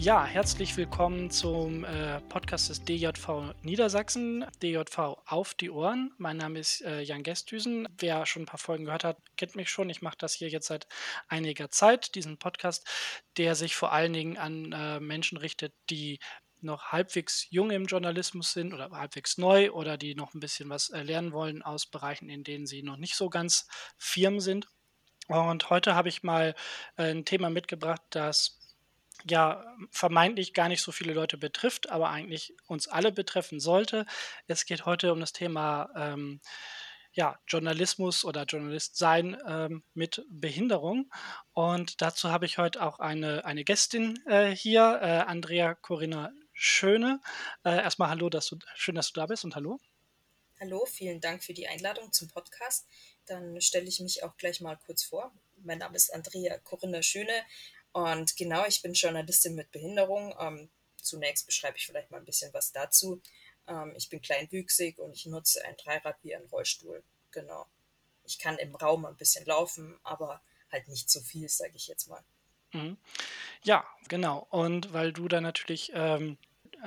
Ja, herzlich willkommen zum äh, Podcast des DJV Niedersachsen, DJV auf die Ohren. Mein Name ist äh, Jan Gestüsen. Wer schon ein paar Folgen gehört hat, kennt mich schon. Ich mache das hier jetzt seit einiger Zeit, diesen Podcast, der sich vor allen Dingen an äh, Menschen richtet, die noch halbwegs jung im Journalismus sind oder halbwegs neu oder die noch ein bisschen was äh, lernen wollen aus Bereichen, in denen sie noch nicht so ganz firm sind. Und heute habe ich mal äh, ein Thema mitgebracht, das ja vermeintlich gar nicht so viele Leute betrifft, aber eigentlich uns alle betreffen sollte. Es geht heute um das Thema ähm, ja, Journalismus oder Journalist sein ähm, mit Behinderung. Und dazu habe ich heute auch eine, eine Gästin äh, hier, äh, Andrea Corinna Schöne. Äh, erstmal hallo, dass du, schön, dass du da bist und hallo. Hallo, vielen Dank für die Einladung zum Podcast. Dann stelle ich mich auch gleich mal kurz vor. Mein Name ist Andrea Corinna Schöne. Und genau, ich bin Journalistin mit Behinderung. Ähm, zunächst beschreibe ich vielleicht mal ein bisschen was dazu. Ähm, ich bin kleinwüchsig und ich nutze ein Dreirad wie ein Rollstuhl. Genau. Ich kann im Raum ein bisschen laufen, aber halt nicht so viel, sage ich jetzt mal. Mhm. Ja, genau. Und weil du da natürlich ähm,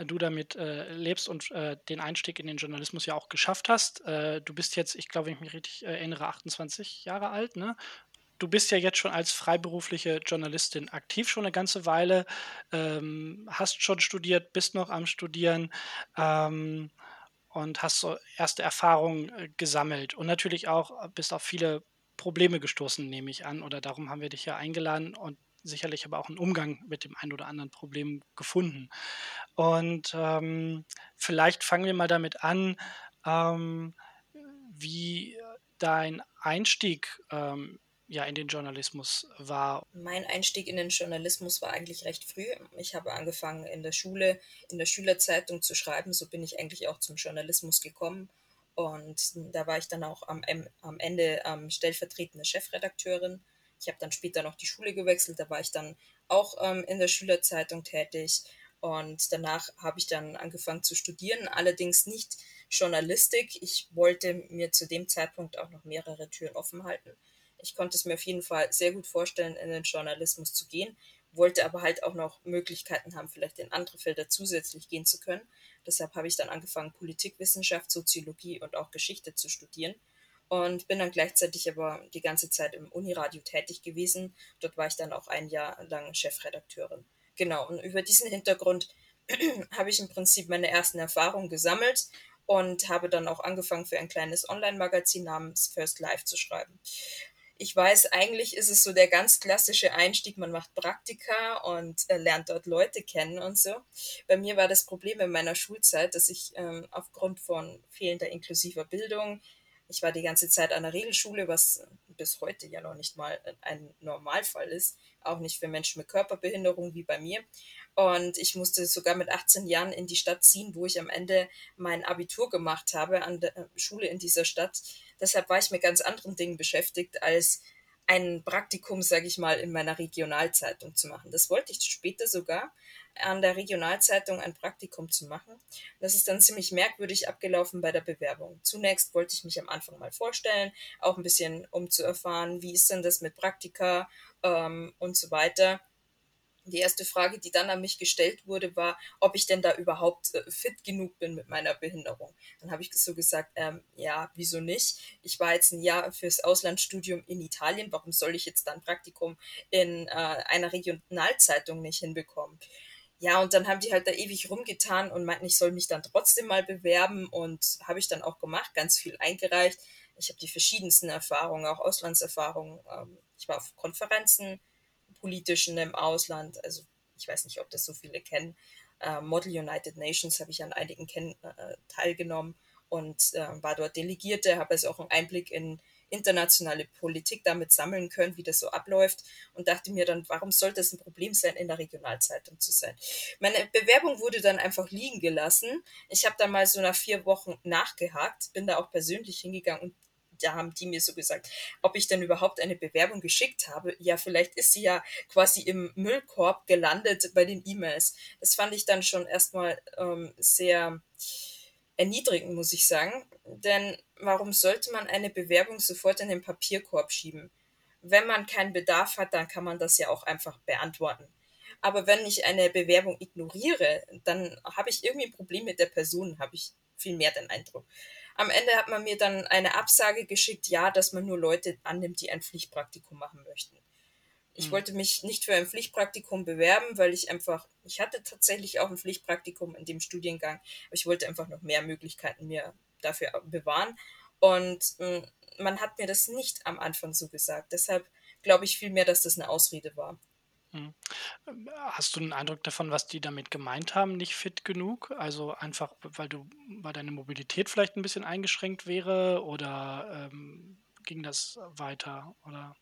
du damit äh, lebst und äh, den Einstieg in den Journalismus ja auch geschafft hast. Äh, du bist jetzt, ich glaube, wenn ich mich richtig erinnere, 28 Jahre alt, ne? Du bist ja jetzt schon als freiberufliche Journalistin aktiv schon eine ganze Weile, ähm, hast schon studiert, bist noch am Studieren ähm, und hast so erste Erfahrungen äh, gesammelt und natürlich auch bist auf viele Probleme gestoßen, nehme ich an, oder darum haben wir dich ja eingeladen und sicherlich aber auch einen Umgang mit dem einen oder anderen Problem gefunden. Und ähm, vielleicht fangen wir mal damit an, ähm, wie dein Einstieg ähm, ja in den Journalismus war? Mein Einstieg in den Journalismus war eigentlich recht früh. Ich habe angefangen in der Schule, in der Schülerzeitung zu schreiben. So bin ich eigentlich auch zum Journalismus gekommen. Und da war ich dann auch am, am Ende ähm, stellvertretende Chefredakteurin. Ich habe dann später noch die Schule gewechselt. Da war ich dann auch ähm, in der Schülerzeitung tätig. Und danach habe ich dann angefangen zu studieren, allerdings nicht Journalistik. Ich wollte mir zu dem Zeitpunkt auch noch mehrere Türen offen halten. Ich konnte es mir auf jeden Fall sehr gut vorstellen, in den Journalismus zu gehen, wollte aber halt auch noch Möglichkeiten haben, vielleicht in andere Felder zusätzlich gehen zu können. Deshalb habe ich dann angefangen, Politikwissenschaft, Soziologie und auch Geschichte zu studieren und bin dann gleichzeitig aber die ganze Zeit im Uniradio tätig gewesen. Dort war ich dann auch ein Jahr lang Chefredakteurin. Genau, und über diesen Hintergrund habe ich im Prinzip meine ersten Erfahrungen gesammelt und habe dann auch angefangen, für ein kleines Online-Magazin namens First Life zu schreiben ich weiß, eigentlich ist es so der ganz klassische Einstieg, man macht Praktika und äh, lernt dort Leute kennen und so. Bei mir war das Problem in meiner Schulzeit, dass ich ähm, aufgrund von fehlender inklusiver Bildung, ich war die ganze Zeit an der Regelschule, was bis heute ja noch nicht mal ein Normalfall ist, auch nicht für Menschen mit Körperbehinderung wie bei mir. Und ich musste sogar mit 18 Jahren in die Stadt ziehen, wo ich am Ende mein Abitur gemacht habe an der äh, Schule in dieser Stadt. Deshalb war ich mit ganz anderen Dingen beschäftigt, als ein Praktikum, sage ich mal, in meiner Regionalzeitung zu machen. Das wollte ich später sogar an der Regionalzeitung ein Praktikum zu machen. Das ist dann ziemlich merkwürdig abgelaufen bei der Bewerbung. Zunächst wollte ich mich am Anfang mal vorstellen, auch ein bisschen um zu erfahren, wie ist denn das mit Praktika ähm, und so weiter die erste Frage, die dann an mich gestellt wurde, war, ob ich denn da überhaupt äh, fit genug bin mit meiner Behinderung. Dann habe ich so gesagt, ähm, ja, wieso nicht? Ich war jetzt ein Jahr fürs Auslandsstudium in Italien. Warum soll ich jetzt dann Praktikum in äh, einer Regionalzeitung nicht hinbekommen? Ja, und dann haben die halt da ewig rumgetan und meinten, ich soll mich dann trotzdem mal bewerben und habe ich dann auch gemacht, ganz viel eingereicht. Ich habe die verschiedensten Erfahrungen, auch Auslandserfahrungen. Ähm, ich war auf Konferenzen, politischen im Ausland. Also ich weiß nicht, ob das so viele kennen. Äh, Model United Nations habe ich an einigen kenn äh, teilgenommen und äh, war dort Delegierte, habe also auch einen Einblick in internationale Politik damit sammeln können, wie das so abläuft und dachte mir dann, warum sollte es ein Problem sein, in der Regionalzeitung zu sein? Meine Bewerbung wurde dann einfach liegen gelassen. Ich habe dann mal so nach vier Wochen nachgehakt, bin da auch persönlich hingegangen und da haben die mir so gesagt, ob ich denn überhaupt eine Bewerbung geschickt habe. Ja, vielleicht ist sie ja quasi im Müllkorb gelandet bei den E-Mails. Das fand ich dann schon erstmal ähm, sehr erniedrigend, muss ich sagen. Denn warum sollte man eine Bewerbung sofort in den Papierkorb schieben? Wenn man keinen Bedarf hat, dann kann man das ja auch einfach beantworten. Aber wenn ich eine Bewerbung ignoriere, dann habe ich irgendwie ein Problem mit der Person, habe ich viel mehr den Eindruck. Am Ende hat man mir dann eine Absage geschickt, ja, dass man nur Leute annimmt, die ein Pflichtpraktikum machen möchten. Ich mhm. wollte mich nicht für ein Pflichtpraktikum bewerben, weil ich einfach, ich hatte tatsächlich auch ein Pflichtpraktikum in dem Studiengang, aber ich wollte einfach noch mehr Möglichkeiten mir dafür bewahren. Und mh, hm, man hat mir das nicht am Anfang so gesagt. Deshalb glaube ich vielmehr, dass das eine Ausrede war. Mhm. Hast du einen Eindruck davon, was die damit gemeint haben, nicht fit genug? Also einfach, weil du, weil deine Mobilität vielleicht ein bisschen eingeschränkt wäre oder ähm, ging das weiter? Oder?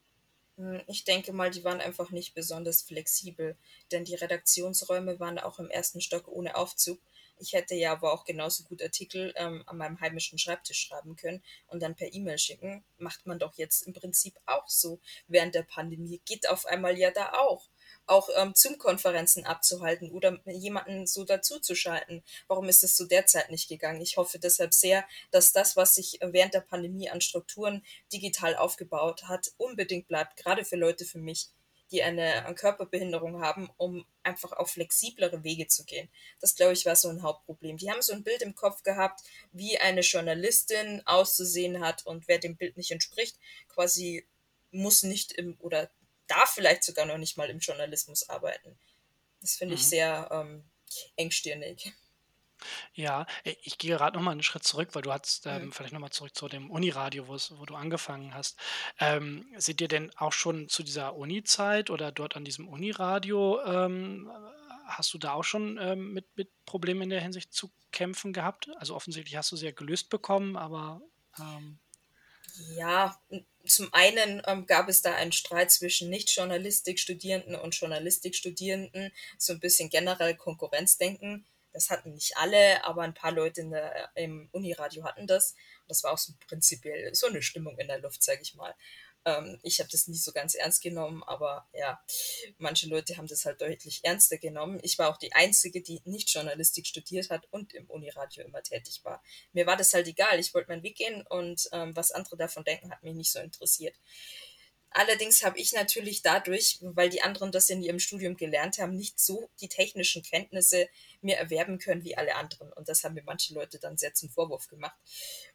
Hm, ich denke mal, die waren einfach nicht besonders flexibel, denn die Redaktionsräume waren auch im ersten Stock ohne Aufzug. Ich hätte ja aber auch genauso gut Artikel ähm, an meinem heimischen Schreibtisch schreiben können und dann per E-Mail schicken. Macht man doch jetzt im Prinzip auch so während der Pandemie. Geht auf einmal ja da auch auch ähm, Zoom-Konferenzen abzuhalten oder jemanden so dazuzuschalten. Warum ist es zu der Zeit nicht gegangen? Ich hoffe deshalb sehr, dass das, was sich während der Pandemie an Strukturen digital aufgebaut hat, unbedingt bleibt, gerade für Leute für mich, die eine, eine Körperbehinderung haben, um einfach auf flexiblere Wege zu gehen. Das, glaube ich, war so ein Hauptproblem. Die haben so ein Bild im Kopf gehabt, wie eine Journalistin auszusehen hat und wer dem Bild nicht entspricht, quasi muss nicht im oder darf vielleicht sogar noch nicht mal im Journalismus arbeiten. Das finde ich mhm. sehr ähm, engstirnig. Ja, äh, ich gehe gerade noch mal einen Schritt zurück, weil du hast ähm, mhm. vielleicht noch mal zurück zu dem Uniradio, wo du angefangen hast. Ähm, seht ihr denn auch schon zu dieser Uni-Zeit oder dort an diesem Uniradio, ähm, hast du da auch schon ähm, mit, mit Problemen in der Hinsicht zu kämpfen gehabt? Also offensichtlich hast du sie ja gelöst bekommen, aber ähm Ja, zum einen ähm, gab es da einen Streit zwischen Nicht-Journalistik-Studierenden und Journalistik-Studierenden, so ein bisschen generell Konkurrenzdenken. Das hatten nicht alle, aber ein paar Leute der, im Uniradio hatten das. Das war auch so prinzipiell so eine Stimmung in der Luft, sage ich mal. Ähm, ich habe das nicht so ganz ernst genommen, aber ja, manche Leute haben das halt deutlich ernster genommen. Ich war auch die Einzige, die nicht Journalistik studiert hat und im Uniradio immer tätig war. Mir war das halt egal. Ich wollte meinen Weg gehen und ähm, was andere davon denken, hat mich nicht so interessiert. Allerdings habe ich natürlich dadurch, weil die anderen das in ihrem Studium gelernt haben, nicht so die technischen Kenntnisse mir erwerben können wie alle anderen. Und das haben mir manche Leute dann sehr zum Vorwurf gemacht.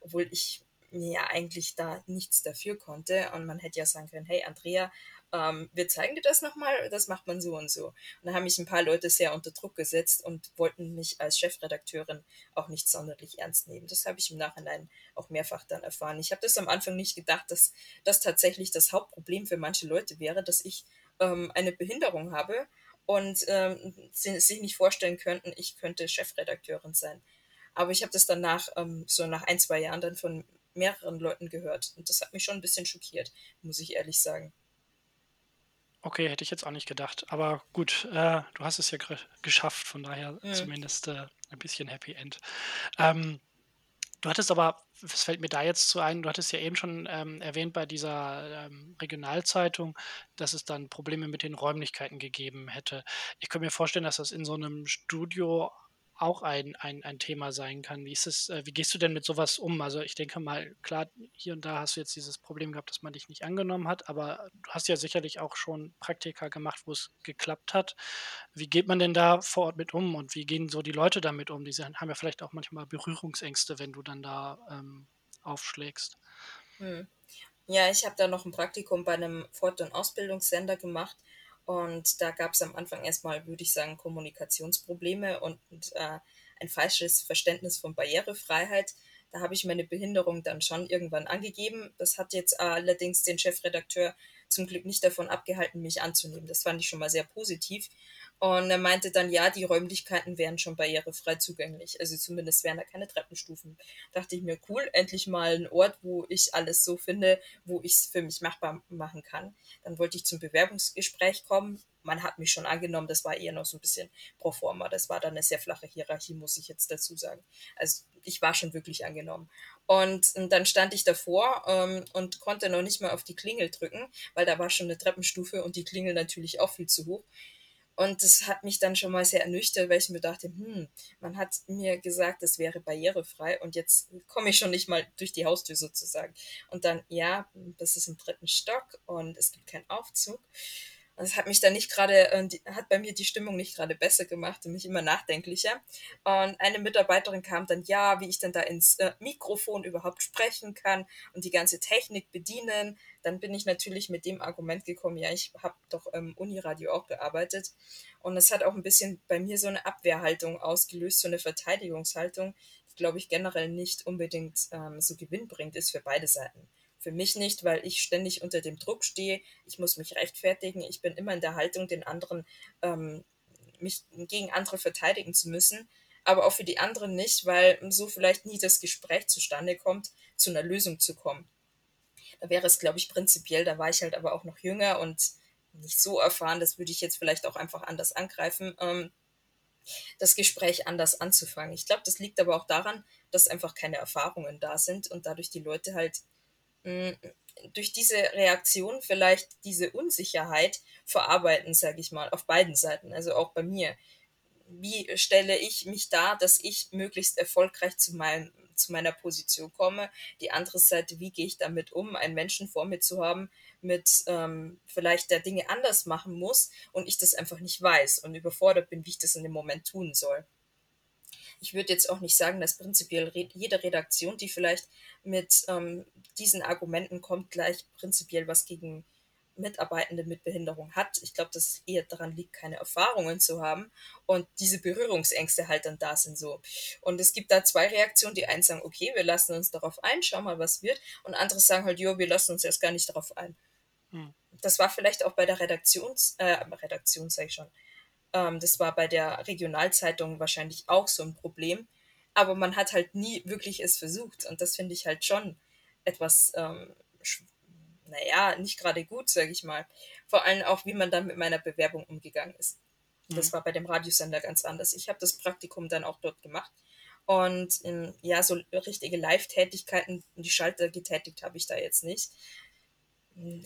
Obwohl ich ja eigentlich da nichts dafür konnte. Und man hätte ja sagen können, hey Andrea, ähm, wir zeigen dir das nochmal, das macht man so und so. Und da haben mich ein paar Leute sehr unter Druck gesetzt und wollten mich als Chefredakteurin auch nicht sonderlich ernst nehmen. Das habe ich im Nachhinein auch mehrfach dann erfahren. Ich habe das am Anfang nicht gedacht, dass das tatsächlich das Hauptproblem für manche Leute wäre, dass ich ähm, eine Behinderung habe und ähm, sie sich nicht vorstellen könnten, ich könnte Chefredakteurin sein. Aber ich habe das danach, ähm, so nach ein, zwei Jahren dann von mehreren Leuten gehört. Und das hat mich schon ein bisschen schockiert, muss ich ehrlich sagen. Okay, hätte ich jetzt auch nicht gedacht. Aber gut, äh, du hast es ja geschafft, von daher mhm. zumindest äh, ein bisschen Happy End. Ähm, du hattest aber, was fällt mir da jetzt zu ein, du hattest ja eben schon ähm, erwähnt bei dieser ähm, Regionalzeitung, dass es dann Probleme mit den Räumlichkeiten gegeben hätte. Ich könnte mir vorstellen, dass das in so einem Studio auch ein, ein, ein Thema sein kann. Wie ist es, äh, wie gehst du denn mit sowas um? Also ich denke mal, klar, hier und da hast du jetzt dieses Problem gehabt, dass man dich nicht angenommen hat, aber du hast ja sicherlich auch schon Praktika gemacht, wo es geklappt hat. Wie geht man denn da vor Ort mit um und wie gehen so die Leute damit um? Die haben ja vielleicht auch manchmal Berührungsängste, wenn du dann da ähm, aufschlägst. Hm. Ja, ich habe da noch ein Praktikum bei einem Fort- und Ausbildungssender gemacht und da gab es am Anfang erstmal, würde ich sagen, Kommunikationsprobleme und, äh, ein falsches Verständnis von Barrierefreiheit. Da habe ich meine Behinderung dann schon irgendwann angegeben. Das hat jetzt allerdings den Chefredakteur zum Glück nicht davon abgehalten, mich anzunehmen. Das fand ich schon mal sehr positiv. Und er meinte dann, ja, die Räumlichkeiten wären schon barrierefrei zugänglich. Also zumindest wären da keine Treppenstufen. Dachte ich mir, cool, endlich mal ein Ort, wo ich alles so finde, wo ich es für mich machbar machen kann. Dann wollte ich zum Bewerbungsgespräch kommen. Man hat mich schon angenommen, das war eher noch so ein bisschen pro forma. Das war dann eine sehr flache Hierarchie, muss ich jetzt dazu sagen. Also ich war schon wirklich angenommen. Und, und dann stand ich davor ähm, und konnte noch nicht mal auf die Klingel drücken, weil da war schon eine Treppenstufe und die Klingel natürlich auch viel zu hoch. Und das hat mich dann schon mal sehr ernüchtert, weil ich mir dachte, hm, man hat mir gesagt, es wäre barrierefrei und jetzt komme ich schon nicht mal durch die Haustür sozusagen. Und dann, ja, das ist im dritten Stock und es gibt keinen Aufzug. Das hat mich dann nicht gerade, äh, hat bei mir die Stimmung nicht gerade besser gemacht und mich immer nachdenklicher. Und eine Mitarbeiterin kam dann, ja, wie ich dann da ins äh, Mikrofon überhaupt sprechen kann und die ganze Technik bedienen. Dann bin ich natürlich mit dem Argument gekommen, ja, ich habe doch im Uniradio auch gearbeitet. Und es hat auch ein bisschen bei mir so eine Abwehrhaltung ausgelöst, so eine Verteidigungshaltung, die, glaube ich, generell nicht unbedingt ähm, so gewinnbringend ist für beide Seiten. Für mich nicht, weil ich ständig unter dem Druck stehe. Ich muss mich rechtfertigen. Ich bin immer in der Haltung, den anderen, ähm, mich gegen andere verteidigen zu müssen. Aber auch für die anderen nicht, weil so vielleicht nie das Gespräch zustande kommt, zu einer Lösung zu kommen. Da wäre es, glaube ich, prinzipiell, da war ich halt aber auch noch jünger und nicht so erfahren, das würde ich jetzt vielleicht auch einfach anders angreifen, ähm, das Gespräch anders anzufangen. Ich glaube, das liegt aber auch daran, dass einfach keine Erfahrungen da sind und dadurch die Leute halt durch diese Reaktion vielleicht diese Unsicherheit verarbeiten, sage ich mal, auf beiden Seiten, also auch bei mir. Wie stelle ich mich dar, dass ich möglichst erfolgreich zu, meinem, zu meiner Position komme? Die andere Seite, wie gehe ich damit um, einen Menschen vor mir zu haben, mit ähm, vielleicht der Dinge anders machen muss und ich das einfach nicht weiß und überfordert bin, wie ich das in dem Moment tun soll. Ich würde jetzt auch nicht sagen, dass prinzipiell jede Redaktion, die vielleicht mit ähm, diesen Argumenten kommt, gleich prinzipiell was gegen Mitarbeitende mit Behinderung hat. Ich glaube, dass es eher daran liegt, keine Erfahrungen zu haben und diese Berührungsängste halt dann da sind so. Und es gibt da zwei Reaktionen. Die einen sagen, okay, wir lassen uns darauf ein, schau mal, was wird. Und andere sagen halt, jo, wir lassen uns erst gar nicht darauf ein. Hm. Das war vielleicht auch bei der Redaktions, äh, Redaktion, sage ich schon, ähm, das war bei der Regionalzeitung wahrscheinlich auch so ein Problem. Aber man hat halt nie wirklich es versucht. Und das finde ich halt schon etwas, ähm, naja, nicht gerade gut, sage ich mal. Vor allem auch, wie man dann mit meiner Bewerbung umgegangen ist. Mhm. Das war bei dem Radiosender ganz anders. Ich habe das Praktikum dann auch dort gemacht. Und ähm, ja, so richtige Live-Tätigkeiten, die Schalter getätigt habe ich da jetzt nicht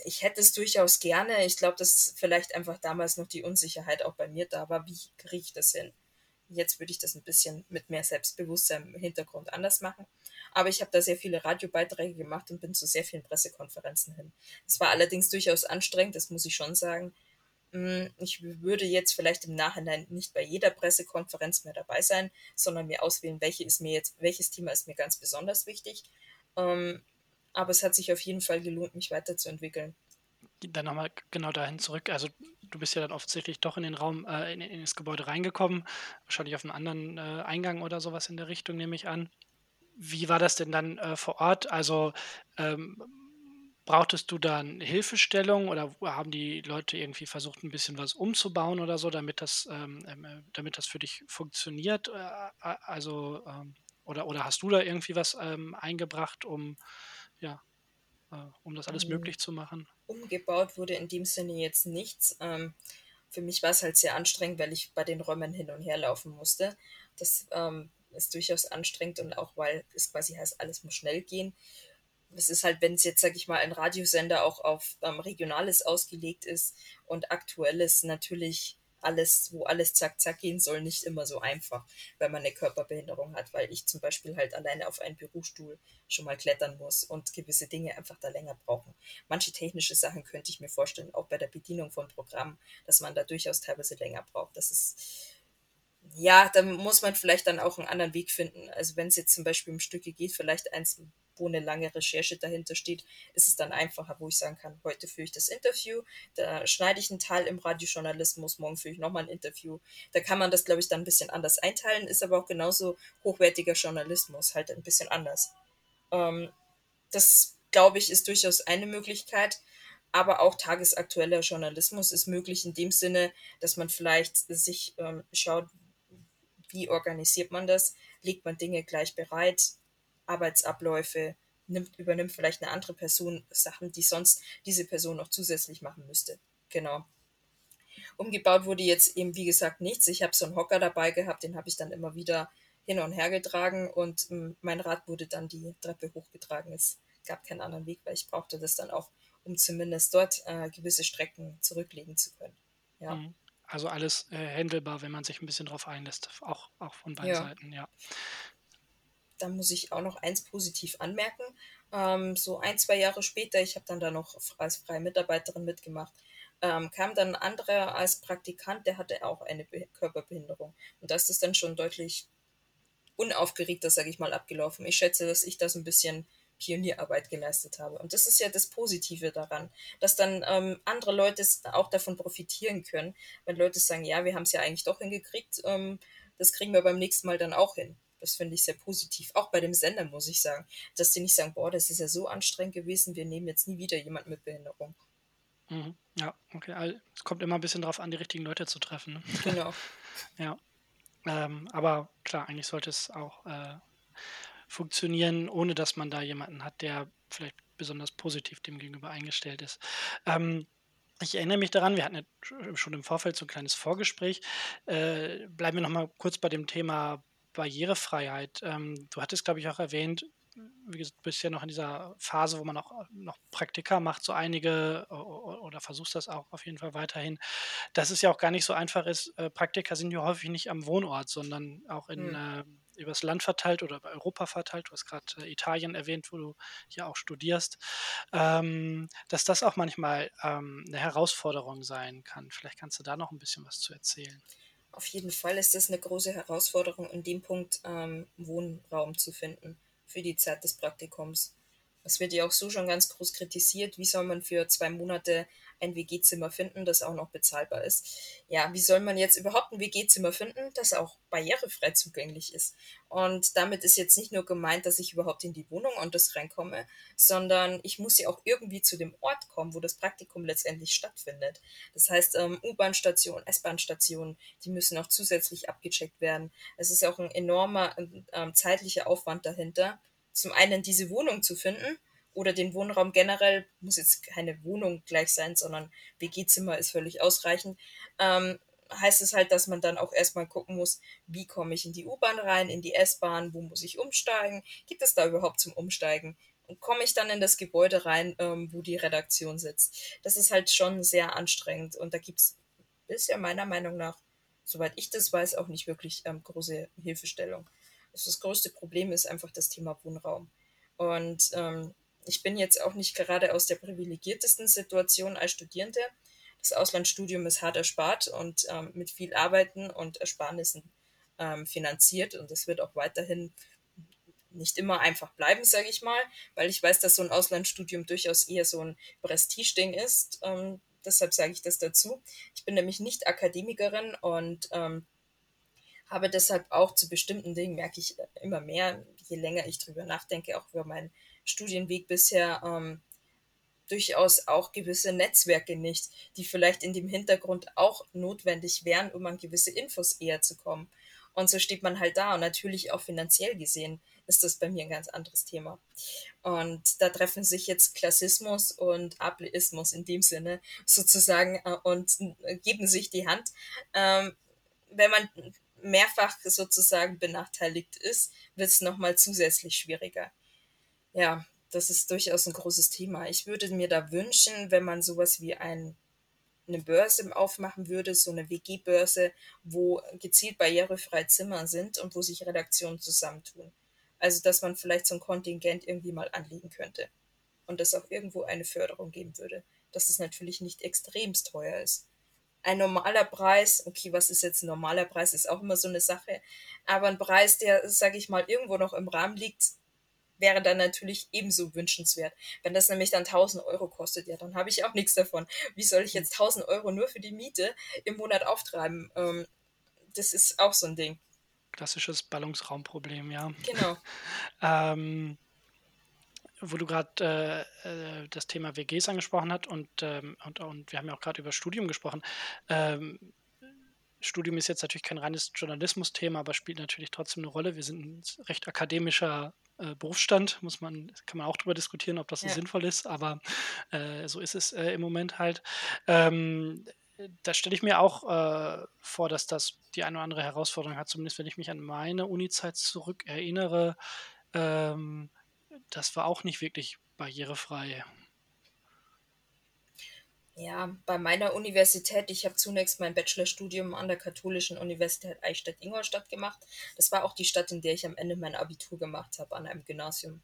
ich hätte es durchaus gerne. Ich glaube, dass vielleicht einfach damals noch die Unsicherheit auch bei mir da war. Wie kriege ich das hin? Jetzt würde ich das ein bisschen mit mehr Selbstbewusstsein im Hintergrund anders machen. Aber ich habe da sehr viele Radiobeiträge gemacht und bin zu sehr vielen Pressekonferenzen hin. Es war allerdings durchaus anstrengend, das muss ich schon sagen. Hm, ich würde jetzt vielleicht im Nachhinein nicht bei jeder Pressekonferenz mehr dabei sein, sondern mir auswählen, welche ist mir jetzt, welches Thema ist mir ganz besonders wichtig. Aber es hat sich auf jeden Fall gelohnt, mich weiterzuentwickeln. Dann nochmal genau dahin zurück. Also du bist ja dann offensichtlich doch in den Raum, äh, in, in, das Gebäude reingekommen, wahrscheinlich auf einem anderen äh, Eingang oder sowas in der Richtung, nehme ich an. Wie war das denn dann äh, vor Ort? Also ähm, brauchtest du dann Hilfestellung oder haben die Leute irgendwie versucht, ein bisschen was umzubauen oder so, damit das, ähm, ähm äh, damit das für dich funktioniert? Äh, also ähm, oder, oder hast du da irgendwie was ähm, eingebracht, um ja, äh, um das alles ähm, möglich zu machen. Umgebaut wurde in dem Sinne jetzt nichts. Ähm, für mich war es halt sehr anstrengend, weil ich bei den Räumen hin und her laufen musste. Das ähm, ist durchaus anstrengend und auch weil es quasi heißt, alles muss schnell gehen. Es ist halt, wenn es jetzt, sag ich mal, ein Radiosender auch auf ähm, Regionales ausgelegt ist und Aktuelles natürlich alles, wo alles zack, zack gehen soll, nicht immer so einfach, wenn man eine Körperbehinderung hat, weil ich zum Beispiel halt alleine auf einen Bürostuhl schon mal klettern muss und gewisse Dinge einfach da länger brauchen. Manche technische Sachen könnte ich mir vorstellen, auch bei der Bedienung von Programmen, dass man da durchaus teilweise länger braucht. Das ist, ja, da muss man vielleicht dann auch einen anderen Weg finden. Also wenn es jetzt zum Beispiel um Stücke geht, vielleicht eins wo eine lange Recherche dahinter steht, ist es dann einfacher, wo ich sagen kann, heute führe ich das Interview, da schneide ich einen Teil im Radiojournalismus, morgen führe ich nochmal ein Interview. Da kann man das, glaube ich, dann ein bisschen anders einteilen, ist aber auch genauso hochwertiger Journalismus, halt ein bisschen anders. Ähm, das, glaube ich, ist durchaus eine Möglichkeit aber auch tagesaktueller Journalismus ist möglich in dem Sinne, dass man vielleicht sich ähm, schaut, wie organisiert man das, legt man Dinge gleich bereit, Arbeitsabläufe, nimmt, übernimmt vielleicht eine andere Person Sachen, die sonst diese Person noch zusätzlich machen müsste. Genau. Umgebaut wurde jetzt eben, wie gesagt, nichts. Ich habe so einen Hocker dabei gehabt, den habe ich dann immer wieder hin und her getragen und ähm, mein Rad wurde dann die Treppe hochgetragen. Es gab keinen anderen Weg, weil ich brauchte das dann auch, um zumindest dort äh, gewisse Strecken zurücklegen zu können. Ja. Mhm. Also alles äh, handelbar, wenn man sich ein bisschen drauf einlässt, auch, auch von beiden ja. Seiten, ja da muss ich auch noch eins positiv anmerken. Ähm, so ein, zwei Jahre später, ich habe dann da noch als freie Mitarbeiterin mitgemacht, ähm, kam dann ein anderer als Praktikant, der hatte auch eine Be Körperbehinderung. Und da ist dann schon deutlich unaufgeregter, sage ich mal, abgelaufen. Ich schätze, dass ich das ein bisschen Pionierarbeit geleistet habe. Und das ist ja das Positive daran, dass dann ähm, andere Leute auch davon profitieren können, wenn Leute sagen, ja, wir haben es ja eigentlich doch hingekriegt, ähm, das kriegen wir beim nächsten Mal dann auch hin. Das finde ich sehr positiv. Auch bei dem Sender muss ich sagen, dass die nicht sagen, boah, das ist ja so anstrengend gewesen, wir nehmen jetzt nie wieder jemanden mit Behinderung. Mhm. Ja, okay. Es kommt immer ein bisschen darauf an, die richtigen Leute zu treffen. Ne? Genau. ja. Ähm, aber klar, eigentlich sollte es auch äh, funktionieren, ohne dass man da jemanden hat, der vielleicht besonders positiv dem gegenüber eingestellt ist. Ähm, ich erinnere mich daran, wir hatten ja schon im Vorfeld so ein kleines Vorgespräch. Äh, bleiben wir nochmal kurz bei dem Thema Barrierefreiheit. Ähm, du hattest, glaube ich, auch erwähnt, wie gesagt, du bist ja noch in dieser Phase, wo man auch noch Praktika macht, so einige oder versuchst das auch auf jeden Fall weiterhin, dass es ja auch gar nicht so einfach ist. Äh, Praktika sind ja häufig nicht am Wohnort, sondern auch in, mhm. äh, übers Land verteilt oder bei Europa verteilt. Du hast gerade äh, Italien erwähnt, wo du ja auch studierst. Ähm, dass das auch manchmal ähm, eine Herausforderung sein kann. Vielleicht kannst du da noch ein bisschen was zu erzählen. Auf jeden Fall ist das eine große Herausforderung, in dem Punkt ähm, Wohnraum zu finden für die Zeit des Praktikums. Das wird ja auch so schon ganz groß kritisiert. Wie soll man für zwei Monate ein WG-Zimmer finden, das auch noch bezahlbar ist? Ja, wie soll man jetzt überhaupt ein WG-Zimmer finden, das auch barrierefrei zugänglich ist? Und damit ist jetzt nicht nur gemeint, dass ich überhaupt in die Wohnung und das reinkomme, sondern ich muss ja auch irgendwie zu dem Ort kommen, wo das Praktikum letztendlich stattfindet. Das heißt, ähm, U-Bahn-Stationen, S-Bahn-Stationen, die müssen auch zusätzlich abgecheckt werden. Es ist auch ein enormer ähm, zeitlicher Aufwand dahinter zum einen diese Wohnung zu finden oder den Wohnraum generell, muss jetzt keine Wohnung gleich sein, sondern WG-Zimmer ist völlig ausreichend, ähm, heißt es halt, dass man dann auch erstmal gucken muss, wie komme ich in die U-Bahn rein, in die S-Bahn, wo muss ich umsteigen, gibt es da überhaupt zum Umsteigen? Und komme ich dann in das Gebäude rein, ähm, wo die Redaktion sitzt? Das ist halt schon sehr anstrengend und da gibt es bisher meiner Meinung nach, soweit ich das weiß, auch nicht wirklich ähm, große Hilfestellung. Das größte Problem ist einfach das Thema Wohnraum. Und ähm, ich bin jetzt auch nicht gerade aus der privilegiertesten Situation als Studierende. Das Auslandsstudium ist hart erspart und ähm, mit viel Arbeiten und Ersparnissen ähm, finanziert. Und das wird auch weiterhin nicht immer einfach bleiben, sage ich mal, weil ich weiß, dass so ein Auslandsstudium durchaus eher so ein Prestigeding ist. Ähm, deshalb sage ich das dazu. Ich bin nämlich nicht Akademikerin und ähm, habe deshalb auch zu bestimmten Dingen, merke ich immer mehr, je länger ich drüber nachdenke, auch über meinen Studienweg bisher, ähm, durchaus auch gewisse Netzwerke nicht, die vielleicht in dem Hintergrund auch notwendig wären, um an gewisse Infos eher zu kommen. Und so steht man halt da. Und natürlich auch finanziell gesehen ist das bei mir ein ganz anderes Thema. Und da treffen sich jetzt Klassismus und Ableismus in dem Sinne sozusagen äh, und geben sich die Hand. Ähm, wenn man mehrfach sozusagen benachteiligt ist, wird es nochmal zusätzlich schwieriger. Ja, das ist durchaus ein großes Thema. Ich würde mir da wünschen, wenn man sowas wie ein, eine Börse aufmachen würde, so eine WG-Börse, wo gezielt barrierefreie Zimmer sind und wo sich Redaktionen zusammentun. Also, dass man vielleicht so ein Kontingent irgendwie mal anlegen könnte. Und dass auch irgendwo eine Förderung geben würde. Dass es natürlich nicht extremst teuer ist ein normaler Preis, okay, was ist jetzt ein normaler Preis, ist auch immer so eine Sache, aber ein Preis, der, sage ich mal, irgendwo noch im Rahmen liegt, wäre dann natürlich ebenso wünschenswert. Wenn das nämlich dann 1000 Euro kostet, ja, dann habe ich auch nichts davon. Wie soll ich jetzt 1000 Euro nur für die Miete im Monat auftreiben? Ähm, das ist auch so ein Ding. Klassisches Ballungsraumproblem, ja. Genau. ähm, wo du gerade äh, äh, das Thema WGs angesprochen hast und, ähm, und, und wir haben ja auch gerade über Studium gesprochen. Ähm, Studium ist jetzt natürlich kein reines Journalismus-Thema, aber spielt natürlich trotzdem eine Rolle. Wir sind ein recht akademischer äh, Berufsstand, muss man, kann man auch darüber diskutieren, ob das so ja. sinnvoll ist, aber äh, so ist es äh, im Moment halt. Ähm, da stelle ich mir auch äh, vor, dass das die eine oder andere Herausforderung hat, zumindest wenn ich mich an meine Uni-Zeit zurück erinnere. Ähm, das war auch nicht wirklich barrierefrei. Ja, bei meiner Universität, ich habe zunächst mein Bachelorstudium an der Katholischen Universität Eichstätt-Ingolstadt gemacht. Das war auch die Stadt, in der ich am Ende mein Abitur gemacht habe, an einem Gymnasium.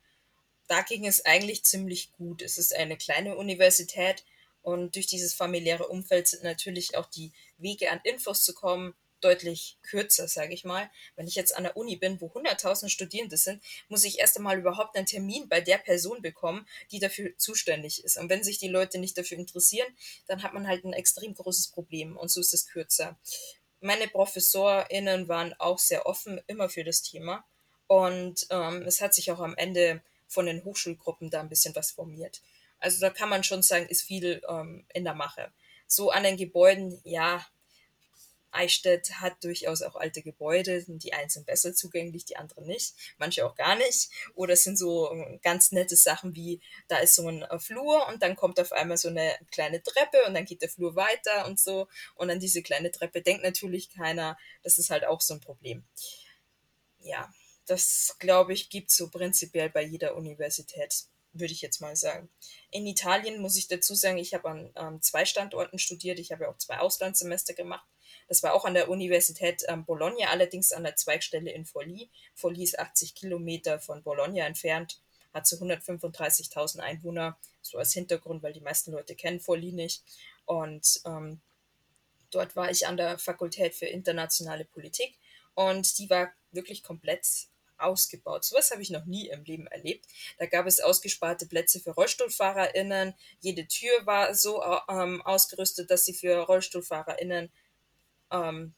Da ging es eigentlich ziemlich gut. Es ist eine kleine Universität Und durch dieses familiäre Umfeld sind natürlich auch die Wege an Infos zu kommen deutlich kürzer, sage ich mal. Wenn ich jetzt an der Uni bin, wo 100.000 Studierende sind, muss ich erst einmal überhaupt einen Termin bei der Person bekommen, die dafür zuständig ist. Und wenn sich die Leute nicht dafür interessieren, dann hat man halt ein extrem großes Problem und so ist es kürzer. Meine ProfessorInnen waren auch sehr offen, immer für das Thema. Und ähm, es hat sich auch am Ende von den Hochschulgruppen da ein bisschen was formiert. Also da kann man schon sagen, ist viel ähm, in der Mache. So an den Gebäuden, ja, Eichstätt hat durchaus auch alte Gebäude. Die einen sind besser zugänglich, die anderen nicht. Manche auch gar nicht. Oder es sind so ähm, ganz nette Sachen wie, da ist so ein äh, Flur und dann kommt auf einmal so eine kleine Treppe und dann geht der Flur weiter und so. Und an diese kleine Treppe denkt natürlich keiner. Das ist halt auch so ein Problem. Ja, das glaube ich gibt so prinzipiell bei jeder Universität würde ich jetzt mal sagen. In Italien muss ich dazu sagen, ich habe an ähm, zwei Standorten studiert. Ich habe ja auch zwei Auslandssemester gemacht. Das war auch an der Universität ähm, Bologna, allerdings an der Zweigstelle in Forlì. Forlì ist 80 Kilometer von Bologna entfernt, hat so 135.000 Einwohner, so als Hintergrund, weil die meisten Leute kennen Forlì nicht. Und ähm, dort war ich an der Fakultät für internationale Politik und die war wirklich komplett ausgebaut. Sowas habe ich noch nie im Leben erlebt. Da gab es ausgesparte Plätze für RollstuhlfahrerInnen. Jede Tür war so ähm, ausgerüstet, dass sie für RollstuhlfahrerInnen ähm,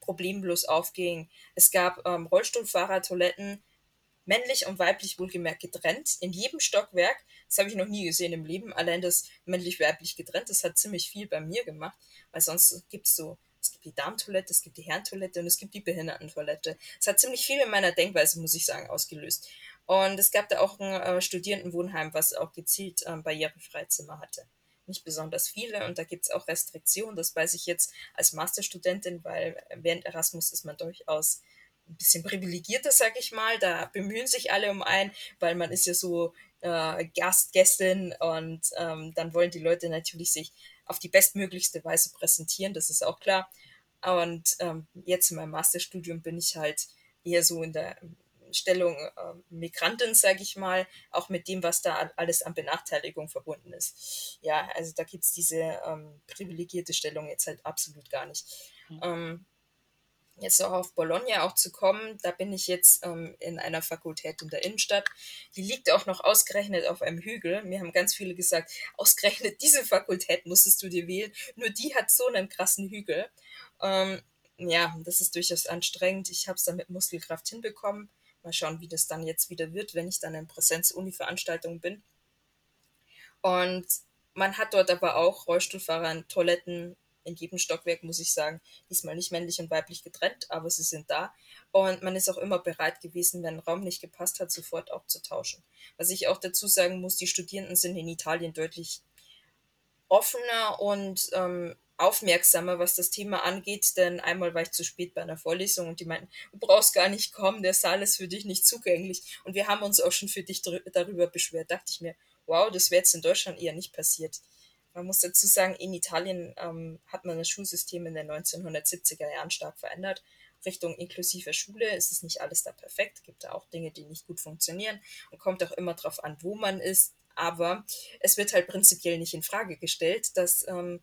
problemlos aufging. Es gab ähm, Rollstuhlfahrertoiletten, männlich und weiblich wohlgemerkt getrennt, in jedem Stockwerk. Das habe ich noch nie gesehen im Leben. Allein das männlich-weiblich getrennt, das hat ziemlich viel bei mir gemacht, weil sonst gibt es so es gibt die Darmtoilette, es gibt die Herrentoilette und es gibt die Behindertentoilette. Es hat ziemlich viel in meiner Denkweise, muss ich sagen, ausgelöst. Und es gab da auch ein äh, Studierendenwohnheim, was auch gezielt äh, barrierefreie Zimmer hatte nicht besonders viele und da gibt es auch Restriktionen. Das weiß ich jetzt als Masterstudentin, weil während Erasmus ist man durchaus ein bisschen privilegierter, sag ich mal. Da bemühen sich alle um einen, weil man ist ja so äh, Gast, Gästin und ähm, dann wollen die Leute natürlich sich auf die bestmöglichste Weise präsentieren, das ist auch klar. Und ähm, jetzt in meinem Masterstudium bin ich halt eher so in der Stellung äh, Migrantin, sage ich mal, auch mit dem, was da alles an Benachteiligung verbunden ist. Ja, also da gibt es diese ähm, privilegierte Stellung jetzt halt absolut gar nicht. Mhm. Ähm, jetzt auch auf Bologna auch zu kommen, da bin ich jetzt ähm, in einer Fakultät in der Innenstadt. Die liegt auch noch ausgerechnet auf einem Hügel. Mir haben ganz viele gesagt, ausgerechnet diese Fakultät musstest du dir wählen. Nur die hat so einen krassen Hügel. Ähm, ja, das ist durchaus anstrengend. Ich habe es dann mit Muskelkraft hinbekommen. Mal schauen, wie das dann jetzt wieder wird, wenn ich dann in Präsenz-Uni-Veranstaltungen bin. Und man hat dort aber auch Rollstuhlfahrer, Toiletten in jedem Stockwerk, muss ich sagen. Diesmal nicht männlich und weiblich getrennt, aber sie sind da. Und man ist auch immer bereit gewesen, wenn ein Raum nicht gepasst hat, sofort auch zu tauschen. Was ich auch dazu sagen muss, die Studierenden sind in Italien deutlich offener und ähm, aufmerksamer, was das Thema angeht, denn einmal war ich zu spät bei einer Vorlesung und die meinten, du brauchst gar nicht kommen, der Saal ist für dich nicht zugänglich und wir haben uns auch schon für dich darüber beschwert. Dachte ich mir, wow, das wäre jetzt in Deutschland eher nicht passiert. Man muss dazu sagen, in Italien ähm, hat man das Schulsystem in den 1970er Jahren stark verändert. Richtung inklusive Schule ist es nicht alles da perfekt, gibt da auch Dinge, die nicht gut funktionieren und kommt auch immer darauf an, wo man ist. Aber es wird halt prinzipiell nicht in Frage gestellt, dass ähm,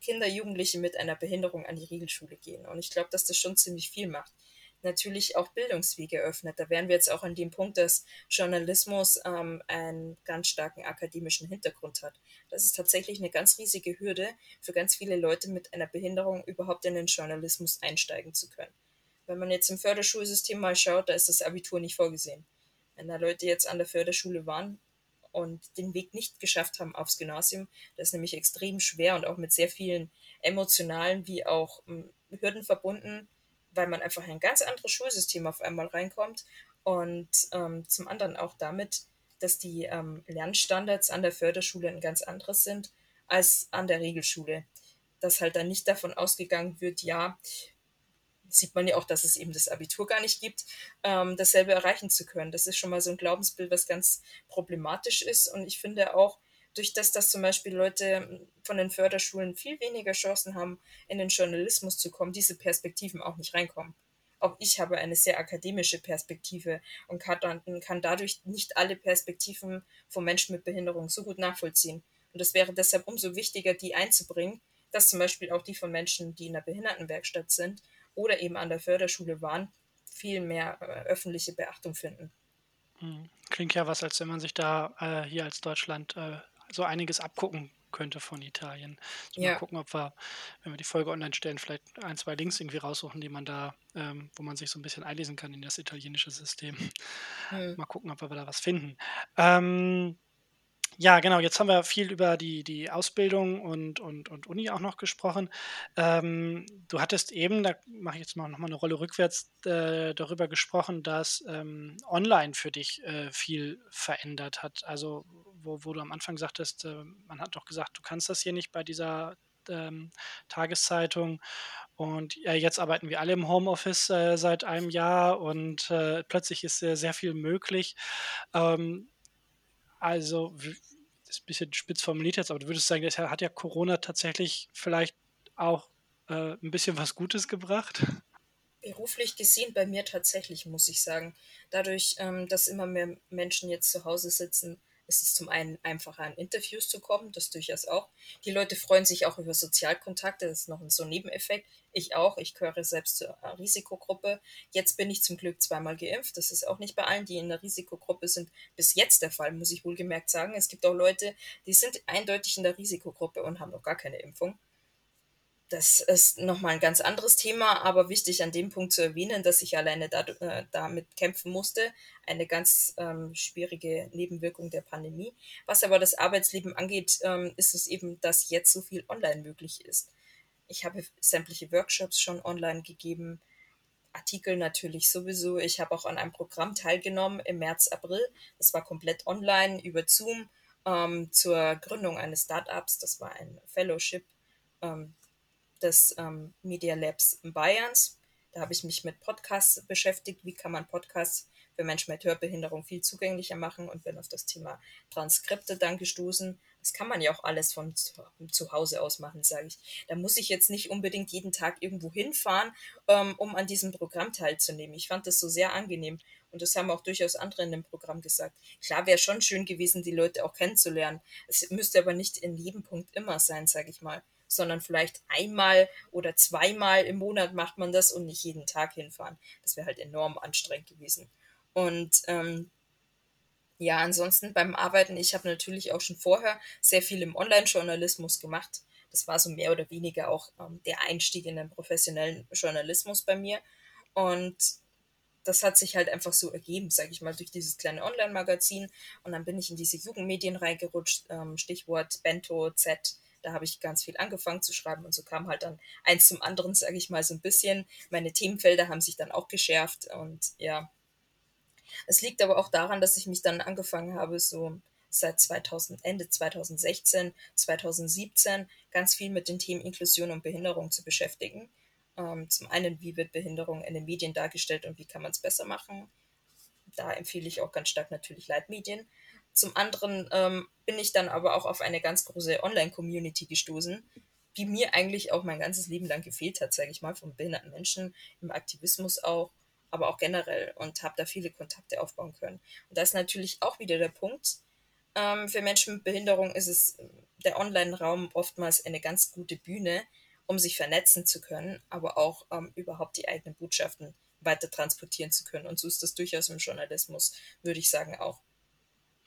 Kinder, Jugendliche mit einer Behinderung an die Regelschule gehen. Und ich glaube, dass das schon ziemlich viel macht. Natürlich auch Bildungswege öffnet. Da wären wir jetzt auch an dem Punkt, dass Journalismus ähm, einen ganz starken akademischen Hintergrund hat. Das ist tatsächlich eine ganz riesige Hürde für ganz viele Leute mit einer Behinderung überhaupt in den Journalismus einsteigen zu können. Wenn man jetzt im Förderschulsystem mal schaut, da ist das Abitur nicht vorgesehen. Wenn da Leute jetzt an der Förderschule waren, und den Weg nicht geschafft haben aufs Gymnasium. Das ist nämlich extrem schwer und auch mit sehr vielen emotionalen wie auch hm, Hürden verbunden, weil man einfach in ein ganz anderes Schulsystem auf einmal reinkommt und ähm, zum anderen auch damit, dass die ähm, Lernstandards an der Förderschule ein ganz anderes sind als an der Regelschule. Dass halt dann nicht davon ausgegangen wird, ja, sieht man ja auch, dass es eben das Abitur gar nicht gibt, ähm, dasselbe erreichen zu können. Das ist schon mal so ein Glaubensbild, was ganz problematisch ist. Und ich finde auch, durch das, dass zum Beispiel Leute von den Förderschulen viel weniger Chancen haben, in den Journalismus zu kommen, diese Perspektiven auch nicht reinkommen. Auch ich habe eine sehr akademische Perspektive und kann, kann dadurch nicht alle Perspektiven von Menschen mit Behinderung so gut nachvollziehen. Und es wäre deshalb umso wichtiger, die einzubringen, dass zum Beispiel auch die von Menschen, die in der Behindertenwerkstatt sind oder eben an der Förderschule waren, viel mehr äh, öffentliche Beachtung finden. Hm. Klingt ja was, als wenn man sich da äh, hier als Deutschland äh, so einiges abgucken könnte von Italien. Also ja. Mal gucken, ob wir, wenn wir die Folge online stellen, vielleicht ein, zwei Links irgendwie raussuchen, die man da, ähm, wo man sich so ein bisschen einlesen kann in das italienische System. Hm. Mal gucken, ob wir da was finden. Ähm, ja, genau. Jetzt haben wir viel über die, die Ausbildung und, und, und Uni auch noch gesprochen. Ähm, du hattest eben, da mache ich jetzt mal noch mal eine Rolle rückwärts, äh, darüber gesprochen, dass ähm, online für dich äh, viel verändert hat. Also, wo, wo du am Anfang sagtest, äh, man hat doch gesagt, du kannst das hier nicht bei dieser ähm, Tageszeitung. Und ja, jetzt arbeiten wir alle im Homeoffice äh, seit einem Jahr und äh, plötzlich ist sehr viel möglich. Ähm, also, das ist ein bisschen spitz formuliert jetzt, aber du würdest sagen, das hat ja Corona tatsächlich vielleicht auch äh, ein bisschen was Gutes gebracht? Beruflich gesehen bei mir tatsächlich, muss ich sagen. Dadurch, ähm, dass immer mehr Menschen jetzt zu Hause sitzen, ist es zum einen einfacher, an Interviews zu kommen, das durchaus auch. Die Leute freuen sich auch über Sozialkontakte, das ist noch so ein Nebeneffekt. Ich auch, ich gehöre selbst zur Risikogruppe. Jetzt bin ich zum Glück zweimal geimpft, das ist auch nicht bei allen, die in der Risikogruppe sind, bis jetzt der Fall, muss ich wohlgemerkt sagen. Es gibt auch Leute, die sind eindeutig in der Risikogruppe und haben noch gar keine Impfung. Das ist nochmal ein ganz anderes Thema, aber wichtig an dem Punkt zu erwähnen, dass ich alleine da, äh, damit kämpfen musste. Eine ganz ähm, schwierige Nebenwirkung der Pandemie. Was aber das Arbeitsleben angeht, ähm, ist es eben, dass jetzt so viel online möglich ist. Ich habe sämtliche Workshops schon online gegeben, Artikel natürlich sowieso. Ich habe auch an einem Programm teilgenommen im März, April. Das war komplett online über Zoom ähm, zur Gründung eines Startups. Das war ein Fellowship. Des ähm, Media Labs Bayerns. Da habe ich mich mit Podcasts beschäftigt. Wie kann man Podcasts für Menschen mit Hörbehinderung viel zugänglicher machen und bin auf das Thema Transkripte dann gestoßen. Das kann man ja auch alles von zu Hause aus machen, sage ich. Da muss ich jetzt nicht unbedingt jeden Tag irgendwo hinfahren, ähm, um an diesem Programm teilzunehmen. Ich fand das so sehr angenehm. Und das haben auch durchaus andere in dem Programm gesagt. Klar wäre schon schön gewesen, die Leute auch kennenzulernen. Es müsste aber nicht in jedem Punkt immer sein, sage ich mal sondern vielleicht einmal oder zweimal im Monat macht man das und nicht jeden Tag hinfahren. Das wäre halt enorm anstrengend gewesen. Und ähm, ja, ansonsten beim Arbeiten, ich habe natürlich auch schon vorher sehr viel im Online-Journalismus gemacht. Das war so mehr oder weniger auch ähm, der Einstieg in den professionellen Journalismus bei mir. Und das hat sich halt einfach so ergeben, sage ich mal, durch dieses kleine Online-Magazin. Und dann bin ich in diese Jugendmedien reingerutscht, ähm, Stichwort Bento, Z, da habe ich ganz viel angefangen zu schreiben und so kam halt dann eins zum anderen, sage ich mal so ein bisschen. Meine Themenfelder haben sich dann auch geschärft und ja. Es liegt aber auch daran, dass ich mich dann angefangen habe, so seit 2000, Ende 2016, 2017 ganz viel mit den Themen Inklusion und Behinderung zu beschäftigen. Ähm, zum einen, wie wird Behinderung in den Medien dargestellt und wie kann man es besser machen. Da empfehle ich auch ganz stark natürlich Leitmedien. Zum anderen ähm, bin ich dann aber auch auf eine ganz große Online-Community gestoßen, die mir eigentlich auch mein ganzes Leben lang gefehlt hat, sage ich mal, von behinderten Menschen, im Aktivismus auch, aber auch generell und habe da viele Kontakte aufbauen können. Und da ist natürlich auch wieder der Punkt, ähm, für Menschen mit Behinderung ist es der Online-Raum oftmals eine ganz gute Bühne, um sich vernetzen zu können, aber auch ähm, überhaupt die eigenen Botschaften weiter transportieren zu können. Und so ist das durchaus im Journalismus, würde ich sagen, auch.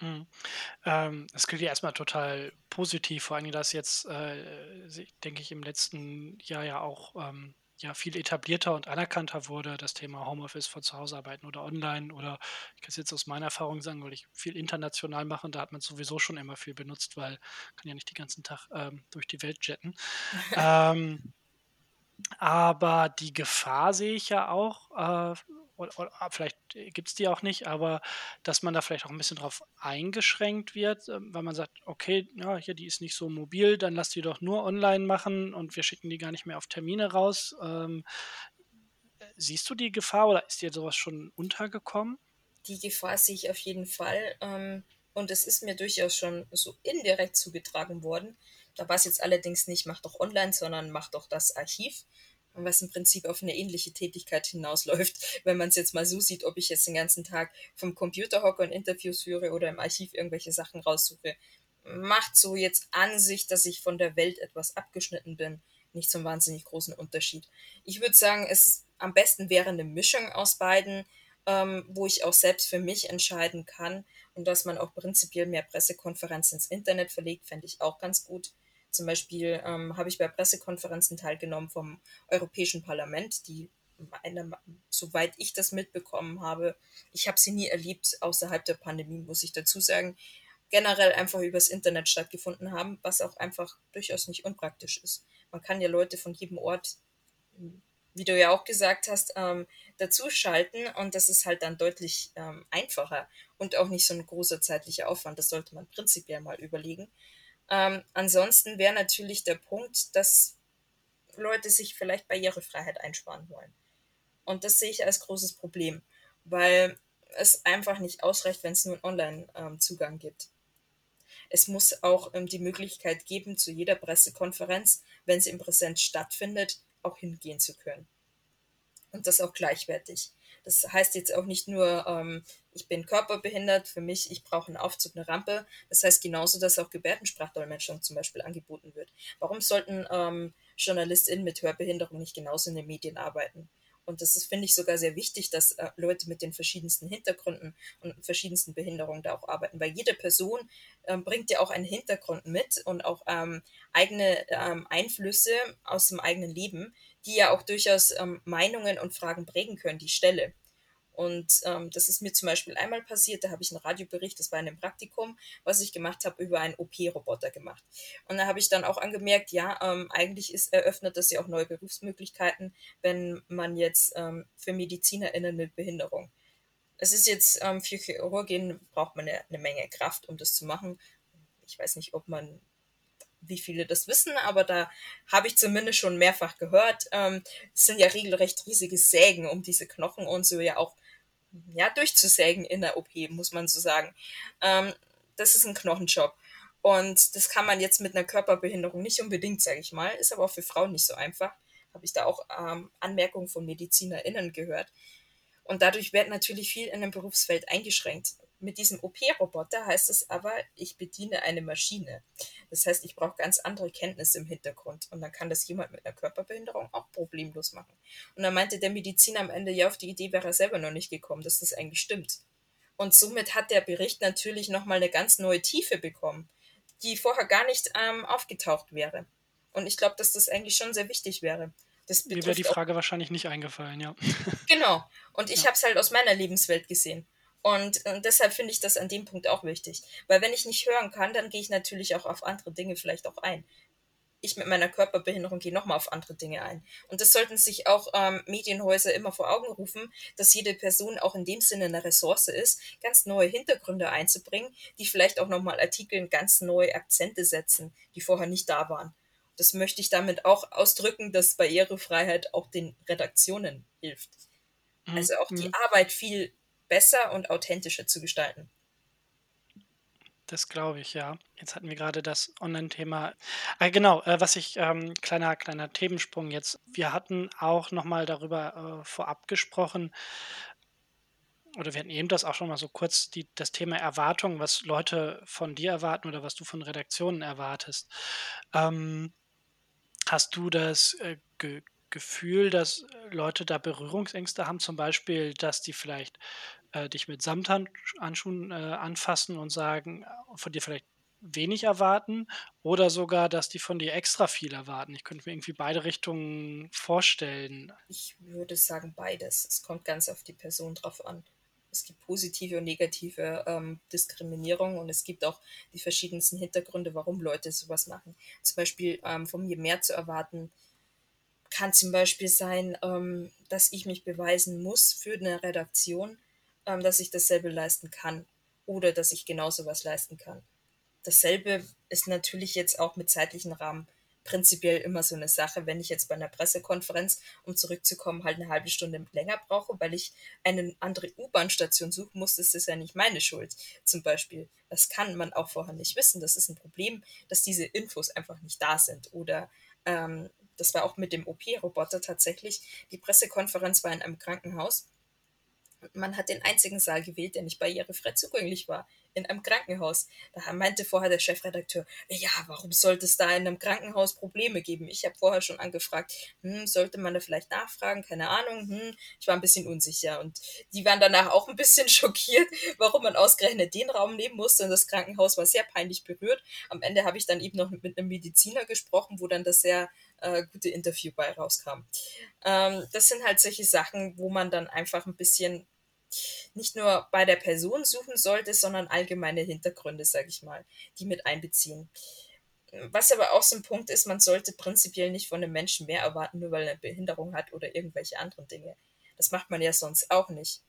Mhm. Ähm, das klingt ja erstmal total positiv, vor allem, dass jetzt, äh, denke ich, im letzten Jahr ja auch ähm, ja, viel etablierter und anerkannter wurde, das Thema Homeoffice von zu Hause arbeiten oder online oder ich kann es jetzt aus meiner Erfahrung sagen, weil ich viel international mache und da hat man sowieso schon immer viel benutzt, weil kann ja nicht den ganzen Tag ähm, durch die Welt jetten. ähm, aber die Gefahr sehe ich ja auch, äh, oder, oder ah, vielleicht gibt es die auch nicht, aber dass man da vielleicht auch ein bisschen drauf eingeschränkt wird, ähm, weil man sagt, okay, ja, hier, die ist nicht so mobil, dann lass die doch nur online machen und wir schicken die gar nicht mehr auf Termine raus. Ähm, siehst du die Gefahr oder ist dir sowas schon untergekommen? Die Gefahr sehe ich auf jeden Fall. Ähm, und es ist mir durchaus schon so indirekt zugetragen worden. Da war es jetzt allerdings nicht, mach doch online, sondern mach doch das Archiv was im Prinzip auf eine ähnliche Tätigkeit hinausläuft, wenn man es jetzt mal so sieht, ob ich jetzt den ganzen Tag vom Computer hocke und Interviews führe oder im Archiv irgendwelche Sachen raussuche. macht so jetzt an sich, dass ich von der Welt etwas abgeschnitten bin, nicht einen wahnsinnig großen Unterschied. Ich würde sagen, es ist, am besten wäre eine Mischung aus beiden, ähm, wo ich auch selbst für mich entscheiden kann und dass man auch prinzipiell mehr Pressekonferenzen ins Internet verlegt, fände ich auch ganz gut. Zum Beispiel ähm, habe ich bei Pressekonferenzen teilgenommen vom Europäischen Parlament, die eine, soweit ich das mitbekommen habe, ich habe sie nie erlebt außerhalb der Pandemie, muss ich dazu sagen, generell einfach übers Internet stattgefunden haben, was auch einfach durchaus nicht unpraktisch ist. Man kann ja Leute von jedem Ort, wie du ja auch gesagt hast, ähm, dazuschalten und das ist halt dann deutlich ähm, einfacher und auch nicht so ein großer zeitlicher Aufwand. Das sollte man prinzipiell mal überlegen. Ähm, ansonsten wäre natürlich der Punkt, dass Leute sich vielleicht Barrierefreiheit einsparen wollen. Und das sehe ich als großes Problem, weil es einfach nicht ausreicht, wenn es nur einen Online-Zugang gibt. Es muss auch ähm, die Möglichkeit geben, zu jeder Pressekonferenz, wenn sie im Präsenz stattfindet, auch hingehen zu können. Und das auch gleichwertig. Das heißt jetzt auch nicht nur, ähm, ich bin körperbehindert, für mich, ich brauche einen Aufzug, eine Rampe. Das heißt genauso, dass auch Gebärdensprachdolmetschung zum Beispiel angeboten wird. Warum sollten ähm, JournalistInnen mit Hörbehinderung nicht genauso in den Medien arbeiten? Und das ist, finde ich, sogar sehr wichtig, dass äh, Leute mit den verschiedensten Hintergründen und verschiedensten Behinderungen da auch arbeiten. Weil jede Person ähm, bringt ja auch einen Hintergrund mit und auch ähm, eigene ähm, Einflüsse aus dem eigenen Leben, die ja auch durchaus ähm, Meinungen und Fragen prägen können, die Stelle. Und ähm, das ist mir zum Beispiel einmal passiert, da habe ich einen Radiobericht, das war in einem Praktikum, was ich gemacht habe, über einen OP-Roboter gemacht. Und da habe ich dann auch angemerkt, ja, ähm, eigentlich ist, eröffnet das ja auch neue Berufsmöglichkeiten, wenn man jetzt ähm, für MedizinerInnen mit Behinderung. Es ist jetzt ähm, für Chirurgien braucht man eine, eine Menge Kraft, um das zu machen. Ich weiß nicht, ob man wie viele das wissen, aber da habe ich zumindest schon mehrfach gehört. Ähm, es sind ja regelrecht riesige Sägen, um diese Knochen und so ja auch ja, durchzusägen in der OP, muss man so sagen. Ähm, das ist ein Knochenjob. Und das kann man jetzt mit einer Körperbehinderung nicht unbedingt, sage ich mal. Ist aber auch für Frauen nicht so einfach. Habe ich da auch ähm, Anmerkungen von MedizinerInnen gehört. Und dadurch wird natürlich viel in dem Berufsfeld eingeschränkt. Mit diesem OP-Roboter heißt es aber, ich bediene eine Maschine. Das heißt, ich brauche ganz andere Kenntnisse im Hintergrund. Und dann kann das jemand mit einer Körperbehinderung auch problemlos machen. Und dann meinte der Mediziner am Ende, ja, auf die Idee wäre er selber noch nicht gekommen, dass das eigentlich stimmt. Und somit hat der Bericht natürlich nochmal eine ganz neue Tiefe bekommen, die vorher gar nicht ähm, aufgetaucht wäre. Und ich glaube, dass das eigentlich schon sehr wichtig wäre. Das Mir wäre die Frage wahrscheinlich nicht eingefallen, ja. Genau. Und ich ja. habe es halt aus meiner Lebenswelt gesehen. Und, und deshalb finde ich das an dem Punkt auch wichtig. Weil wenn ich nicht hören kann, dann gehe ich natürlich auch auf andere Dinge vielleicht auch ein. Ich mit meiner Körperbehinderung gehe nochmal auf andere Dinge ein. Und das sollten sich auch ähm, Medienhäuser immer vor Augen rufen, dass jede Person auch in dem Sinne eine Ressource ist, ganz neue Hintergründe einzubringen, die vielleicht auch nochmal Artikeln ganz neue Akzente setzen, die vorher nicht da waren. Das möchte ich damit auch ausdrücken, dass Barrierefreiheit auch den Redaktionen hilft. Mhm. Also auch die mhm. Arbeit viel besser und authentischer zu gestalten. Das glaube ich, ja. Jetzt hatten wir gerade das Online-Thema. Äh, genau, äh, was ich, ähm, kleiner, kleiner Themensprung jetzt. Wir hatten auch nochmal darüber äh, vorab gesprochen, oder wir hatten eben das auch schon mal so kurz, die, das Thema Erwartung, was Leute von dir erwarten oder was du von Redaktionen erwartest. Ähm, hast du das äh, ge Gefühl, dass Leute da Berührungsängste haben, zum Beispiel, dass die vielleicht äh, dich mit Samthandschuhen äh, anfassen und sagen, äh, von dir vielleicht wenig erwarten oder sogar, dass die von dir extra viel erwarten. Ich könnte mir irgendwie beide Richtungen vorstellen. Ich würde sagen beides. Es kommt ganz auf die Person drauf an. Es gibt positive und negative ähm, Diskriminierung und es gibt auch die verschiedensten Hintergründe, warum Leute sowas machen. Zum Beispiel ähm, von mir mehr zu erwarten, kann zum Beispiel sein, ähm, dass ich mich beweisen muss für eine Redaktion, ähm, dass ich dasselbe leisten kann oder dass ich genauso was leisten kann. Dasselbe ist natürlich jetzt auch mit zeitlichen Rahmen prinzipiell immer so eine Sache, wenn ich jetzt bei einer Pressekonferenz, um zurückzukommen, halt eine halbe Stunde länger brauche, weil ich eine andere U-Bahn-Station suchen muss, ist das ja nicht meine Schuld. Zum Beispiel, das kann man auch vorher nicht wissen. Das ist ein Problem, dass diese Infos einfach nicht da sind. Oder ähm, das war auch mit dem OP-Roboter tatsächlich. Die Pressekonferenz war in einem Krankenhaus man hat den einzigen Saal gewählt, der nicht barrierefrei zugänglich war. In einem Krankenhaus. Da meinte vorher der Chefredakteur, ja, warum sollte es da in einem Krankenhaus Probleme geben? Ich habe vorher schon angefragt, hm, sollte man da vielleicht nachfragen? Keine Ahnung. Hm, ich war ein bisschen unsicher. Und die waren danach auch ein bisschen schockiert, warum man ausgerechnet den Raum nehmen musste. Und das Krankenhaus war sehr peinlich berührt. Am Ende habe ich dann eben noch mit einem Mediziner gesprochen, wo dann das sehr äh, gute Interview bei rauskam. Ähm, das sind halt solche Sachen, wo man dann einfach ein bisschen nicht nur bei der Person suchen sollte, sondern allgemeine Hintergründe, sage ich mal, die mit einbeziehen. Was aber auch so ein Punkt ist, man sollte prinzipiell nicht von einem Menschen mehr erwarten, nur weil er eine Behinderung hat oder irgendwelche anderen Dinge. Das macht man ja sonst auch nicht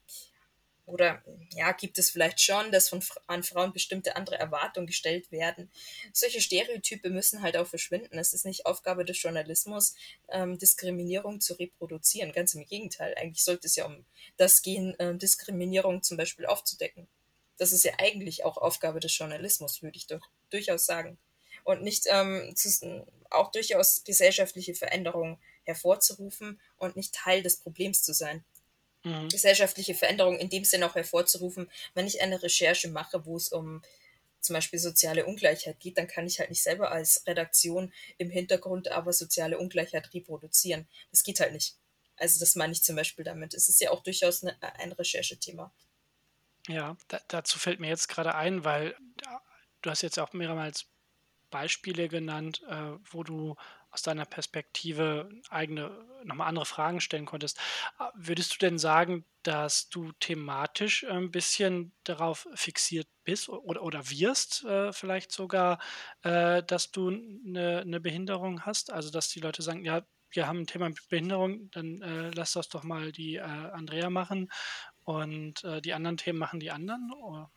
oder ja, gibt es vielleicht schon, dass von, an Frauen bestimmte andere Erwartungen gestellt werden. Solche Stereotype müssen halt auch verschwinden. Es ist nicht Aufgabe des Journalismus, ähm, Diskriminierung zu reproduzieren. Ganz im Gegenteil. Eigentlich sollte es ja um das gehen, äh, Diskriminierung zum Beispiel aufzudecken. Das ist ja eigentlich auch Aufgabe des Journalismus, würde ich doch durchaus sagen. Und nicht ähm, zu, auch durchaus gesellschaftliche Veränderungen hervorzurufen und nicht Teil des Problems zu sein mhm. gesellschaftliche Veränderungen in dem Sinne auch hervorzurufen. Wenn ich eine Recherche mache, wo es um zum Beispiel soziale Ungleichheit geht, dann kann ich halt nicht selber als Redaktion im Hintergrund aber soziale Ungleichheit reproduzieren. Das geht halt nicht. Also das meine ich zum Beispiel damit. Es ist ja auch durchaus eine, ein Recherchethema. Ja, da, dazu fällt mir jetzt gerade ein, weil du hast jetzt auch mehrmals Beispiele genannt, äh, wo du aus deiner Perspektive eigene, nochmal andere Fragen stellen konntest. Ah, würdest du denn sagen, dass du thematisch ein bisschen darauf fixiert bist oder, oder wirst äh, vielleicht sogar, äh, dass du eine, eine Behinderung hast? Also dass die Leute sagen, ja, wir haben ein Thema mit Behinderung, dann äh, lass das doch mal die äh, Andrea machen und äh, die anderen Themen machen die anderen? Oder?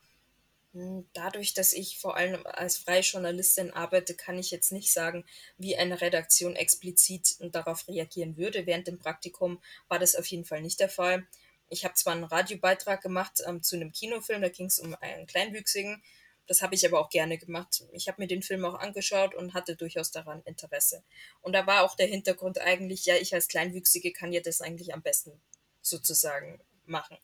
Hm, dadurch, dass ich vor allem als freie Journalistin arbeite, kann ich jetzt nicht sagen, wie eine Redaktion explizit darauf reagieren würde. Während dem Praktikum war das auf jeden Fall nicht der Fall. Ich habe zwar einen Radiobeitrag gemacht ähm, zu einem Kinofilm, da ging es um einen Kleinwüchsigen. Das habe ich aber auch gerne gemacht. Ich habe mir den Film auch angeschaut und hatte durchaus daran Interesse. Und da war auch der Hintergrund eigentlich, ja, ich als Kleinwüchsige kann ja das eigentlich am besten sozusagen machen.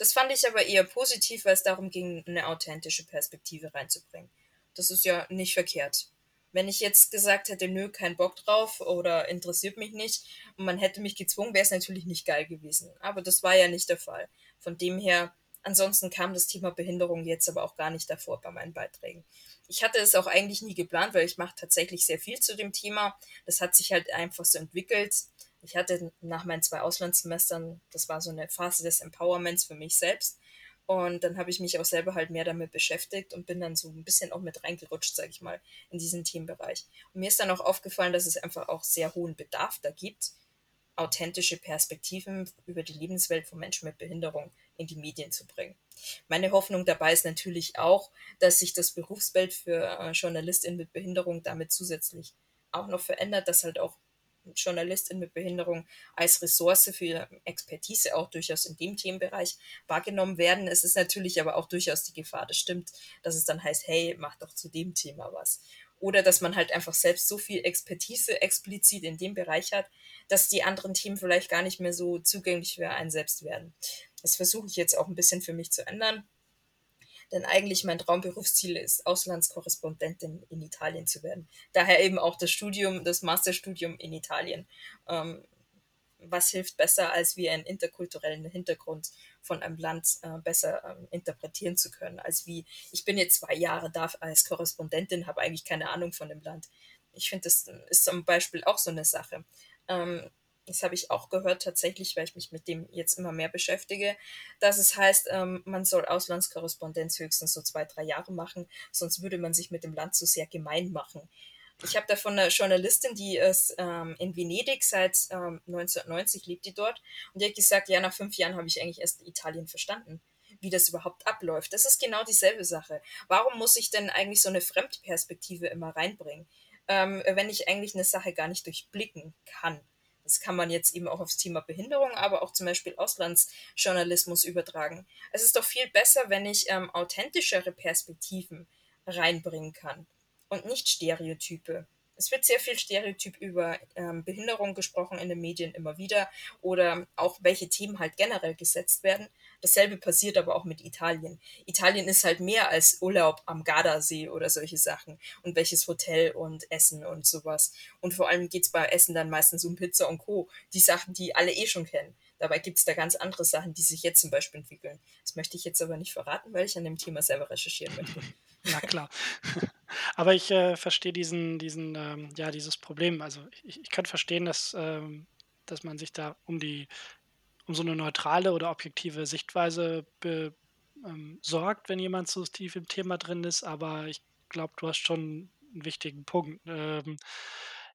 Das fand ich aber eher positiv, weil es darum ging, eine authentische Perspektive reinzubringen. Das ist ja nicht verkehrt. Wenn ich jetzt gesagt hätte, nö, kein Bock drauf oder interessiert mich nicht und man hätte mich gezwungen, wäre es natürlich nicht geil gewesen. Aber das war ja nicht der Fall. Von dem her, ansonsten kam das Thema Behinderung jetzt aber auch gar nicht davor bei meinen Beiträgen. Ich hatte es auch eigentlich nie geplant, weil ich mache tatsächlich sehr viel zu dem Thema. Das hat sich halt einfach so entwickelt ich hatte nach meinen zwei Auslandssemestern, das war so eine Phase des Empowerments für mich selbst. Und dann habe ich mich auch selber halt mehr damit beschäftigt und bin dann so ein bisschen auch mit reingerutscht, sage ich mal, in diesen Themenbereich. Und mir ist dann auch aufgefallen, dass es einfach auch sehr hohen Bedarf da gibt, authentische Perspektiven über die Lebenswelt von Menschen mit Behinderung in die Medien zu bringen. Meine Hoffnung dabei ist natürlich auch, dass sich das Berufsbild für äh, Journalistinnen mit Behinderung damit zusätzlich auch noch verändert, dass halt auch Journalistin mit Behinderung als Ressource für Expertise auch durchaus in dem Themenbereich wahrgenommen werden. Es ist natürlich aber auch durchaus die Gefahr, das stimmt, dass es dann heißt, hey, mach doch zu dem Thema was. Oder dass man halt einfach selbst so viel Expertise explizit in dem Bereich hat, dass die anderen Themen vielleicht gar nicht mehr so zugänglich für einen selbst werden. Das versuche ich jetzt auch ein bisschen für mich zu ändern denn eigentlich mein Traumberufsziel ist, Auslandskorrespondentin in Italien zu werden. Daher eben auch das Studium, das Masterstudium in Italien. Ähm, was hilft besser, als wie einen interkulturellen Hintergrund von einem Land äh, besser ähm, interpretieren zu können, als wie ich bin jetzt zwei Jahre da als Korrespondentin, habe eigentlich keine Ahnung von dem Land. Ich finde, das ist zum Beispiel auch so eine Sache. Ähm, das habe ich auch gehört tatsächlich, weil ich mich mit dem jetzt immer mehr beschäftige, dass es heißt, ähm, man soll Auslandskorrespondenz höchstens so zwei, drei Jahre machen, sonst würde man sich mit dem Land zu sehr gemein machen. Ich habe da von einer Journalistin, die ist ähm, in Venedig seit ähm, 1990 lebt die dort und die hat gesagt, ja, nach fünf Jahren habe ich eigentlich erst Italien verstanden wie das überhaupt abläuft. Das ist genau dieselbe Sache. Warum muss ich denn eigentlich so eine Fremdperspektive immer reinbringen, ähm, wenn ich eigentlich eine Sache gar nicht durchblicken kann? Das kann man jetzt eben auch aufs Thema Behinderung, aber auch zum Beispiel Auslandsjournalismus übertragen. Es ist doch viel besser, wenn ich ähm, authentischere Perspektiven reinbringen kann und nicht Stereotype. Es wird sehr viel Stereotyp über ähm, Behinderung gesprochen in den Medien immer wieder oder auch welche Themen halt generell gesetzt werden. Dasselbe passiert aber auch mit Italien. Italien ist halt mehr als Urlaub am Gardasee oder solche Sachen und welches Hotel und Essen und sowas. Und vor allem geht es bei Essen dann meistens um Pizza und Co. Die Sachen, die alle eh schon kennen. Dabei gibt es da ganz andere Sachen, die sich jetzt zum Beispiel entwickeln. Das möchte ich jetzt aber nicht verraten, weil ich an dem Thema selber recherchieren möchte. Na klar. Aber ich äh, verstehe diesen, diesen, ähm, ja, dieses Problem. Also ich, ich kann verstehen, dass, ähm, dass man sich da um die, um so eine neutrale oder objektive Sichtweise be, ähm, sorgt, wenn jemand so tief im Thema drin ist. Aber ich glaube, du hast schon einen wichtigen Punkt. Ähm,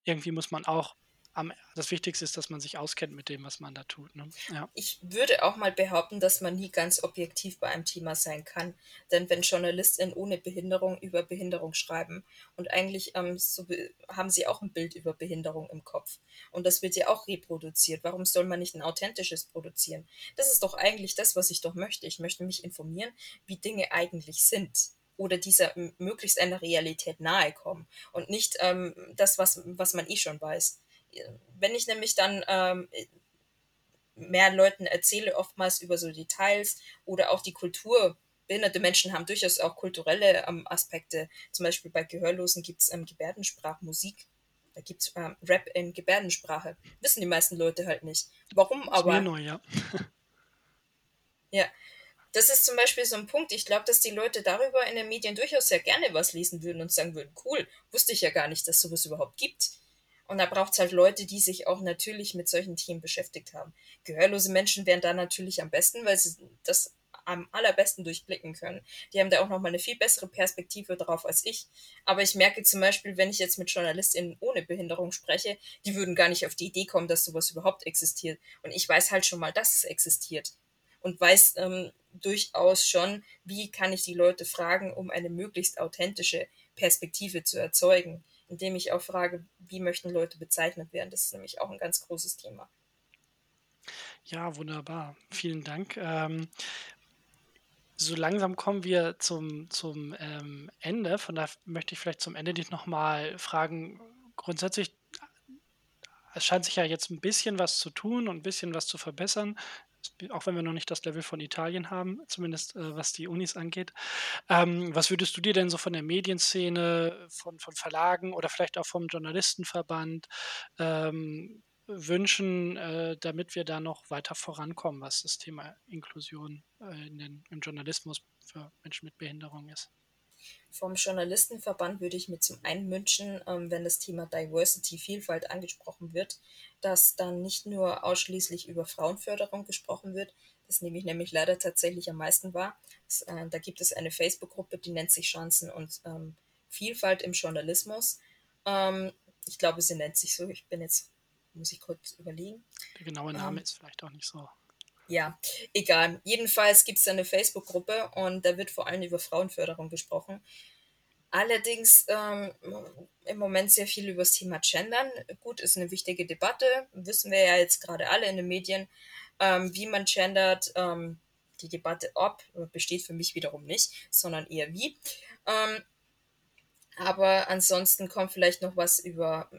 irgendwie muss man auch am, das Wichtigste ist, dass man sich auskennt mit dem, was man da tut. Ne? Ja. Ich würde auch mal behaupten, dass man nie ganz objektiv bei einem Thema sein kann. Denn wenn JournalistInnen ohne Behinderung über Behinderung schreiben und eigentlich ähm, so haben sie auch ein Bild über Behinderung im Kopf. Und das wird ja auch reproduziert. Warum soll man nicht ein authentisches produzieren? Das ist doch eigentlich das, was ich doch möchte. Ich möchte mich informieren, wie Dinge eigentlich sind oder dieser möglichst einer Realität nahe kommen und nicht ähm, das, was, was man eh schon weiß wenn ich nämlich dann ähm, mehr Leuten erzähle, oftmals über so Details oder auch die Kultur. Behinderte Menschen haben durchaus auch kulturelle ähm, Aspekte. Zum Beispiel bei Gehörlosen gibt es ähm, Gebärdensprachmusik. Da gibt es ähm, Rap in Gebärdensprache. Wissen die meisten Leute halt nicht. Warum aber? Ist mir neu, ja. ja. Das ist zum Beispiel so ein Punkt. Ich glaube, dass die Leute darüber in den Medien durchaus sehr gerne was lesen würden und sagen würden, cool, wusste ich ja gar nicht, dass sowas überhaupt gibt. Und da braucht es halt Leute, die sich auch natürlich mit solchen Themen beschäftigt haben. Gehörlose Menschen wären da natürlich am besten, weil sie das am allerbesten durchblicken können. Die haben da auch nochmal eine viel bessere Perspektive drauf als ich. Aber ich merke zum Beispiel, wenn ich jetzt mit JournalistInnen ohne Behinderung spreche, die würden gar nicht auf die Idee kommen, dass sowas überhaupt existiert. Und ich weiß halt schon mal, dass es existiert. Und weiß ähm, durchaus schon, wie kann ich die Leute fragen, um eine möglichst authentische Perspektive zu erzeugen indem ich auch frage, wie möchten Leute bezeichnet werden. Das ist nämlich auch ein ganz großes Thema. Ja, wunderbar. Vielen Dank. Ähm, so langsam kommen wir zum, zum ähm, Ende. Von daher möchte ich vielleicht zum Ende dich nochmal fragen. Grundsätzlich, es scheint sich ja jetzt ein bisschen was zu tun und ein bisschen was zu verbessern auch wenn wir noch nicht das Level von Italien haben, zumindest äh, was die Unis angeht. Ähm, was würdest du dir denn so von der Medienszene, von, von Verlagen oder vielleicht auch vom Journalistenverband ähm, wünschen, äh, damit wir da noch weiter vorankommen, was das Thema Inklusion äh, in den, im Journalismus für Menschen mit Behinderung ist? Vom Journalistenverband würde ich mir zum einen wünschen, ähm, wenn das Thema Diversity, Vielfalt angesprochen wird, dass dann nicht nur ausschließlich über Frauenförderung gesprochen wird, das nehme ich nämlich leider tatsächlich am meisten wahr. Das, äh, da gibt es eine Facebook-Gruppe, die nennt sich Chancen und ähm, Vielfalt im Journalismus. Ähm, ich glaube, sie nennt sich so. Ich bin jetzt, muss ich kurz überlegen. Der genaue Name ähm, ist vielleicht auch nicht so ja, egal. Jedenfalls gibt es eine Facebook-Gruppe und da wird vor allem über Frauenförderung gesprochen. Allerdings ähm, im Moment sehr viel über das Thema Gendern. Gut, ist eine wichtige Debatte, wissen wir ja jetzt gerade alle in den Medien, ähm, wie man gendert. Ähm, die Debatte ob besteht für mich wiederum nicht, sondern eher wie. Ähm, aber ansonsten kommt vielleicht noch was über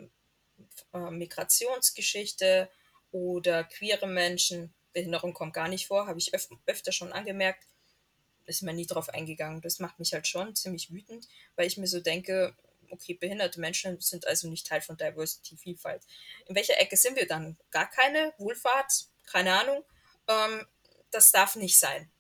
äh, Migrationsgeschichte oder queere Menschen Behinderung kommt gar nicht vor, habe ich öf öfter schon angemerkt. Ist mir nie drauf eingegangen. Das macht mich halt schon ziemlich wütend, weil ich mir so denke, okay, behinderte Menschen sind also nicht Teil von Diversity, Vielfalt. In welcher Ecke sind wir dann? Gar keine? Wohlfahrt? Keine Ahnung. Ähm, das darf nicht sein.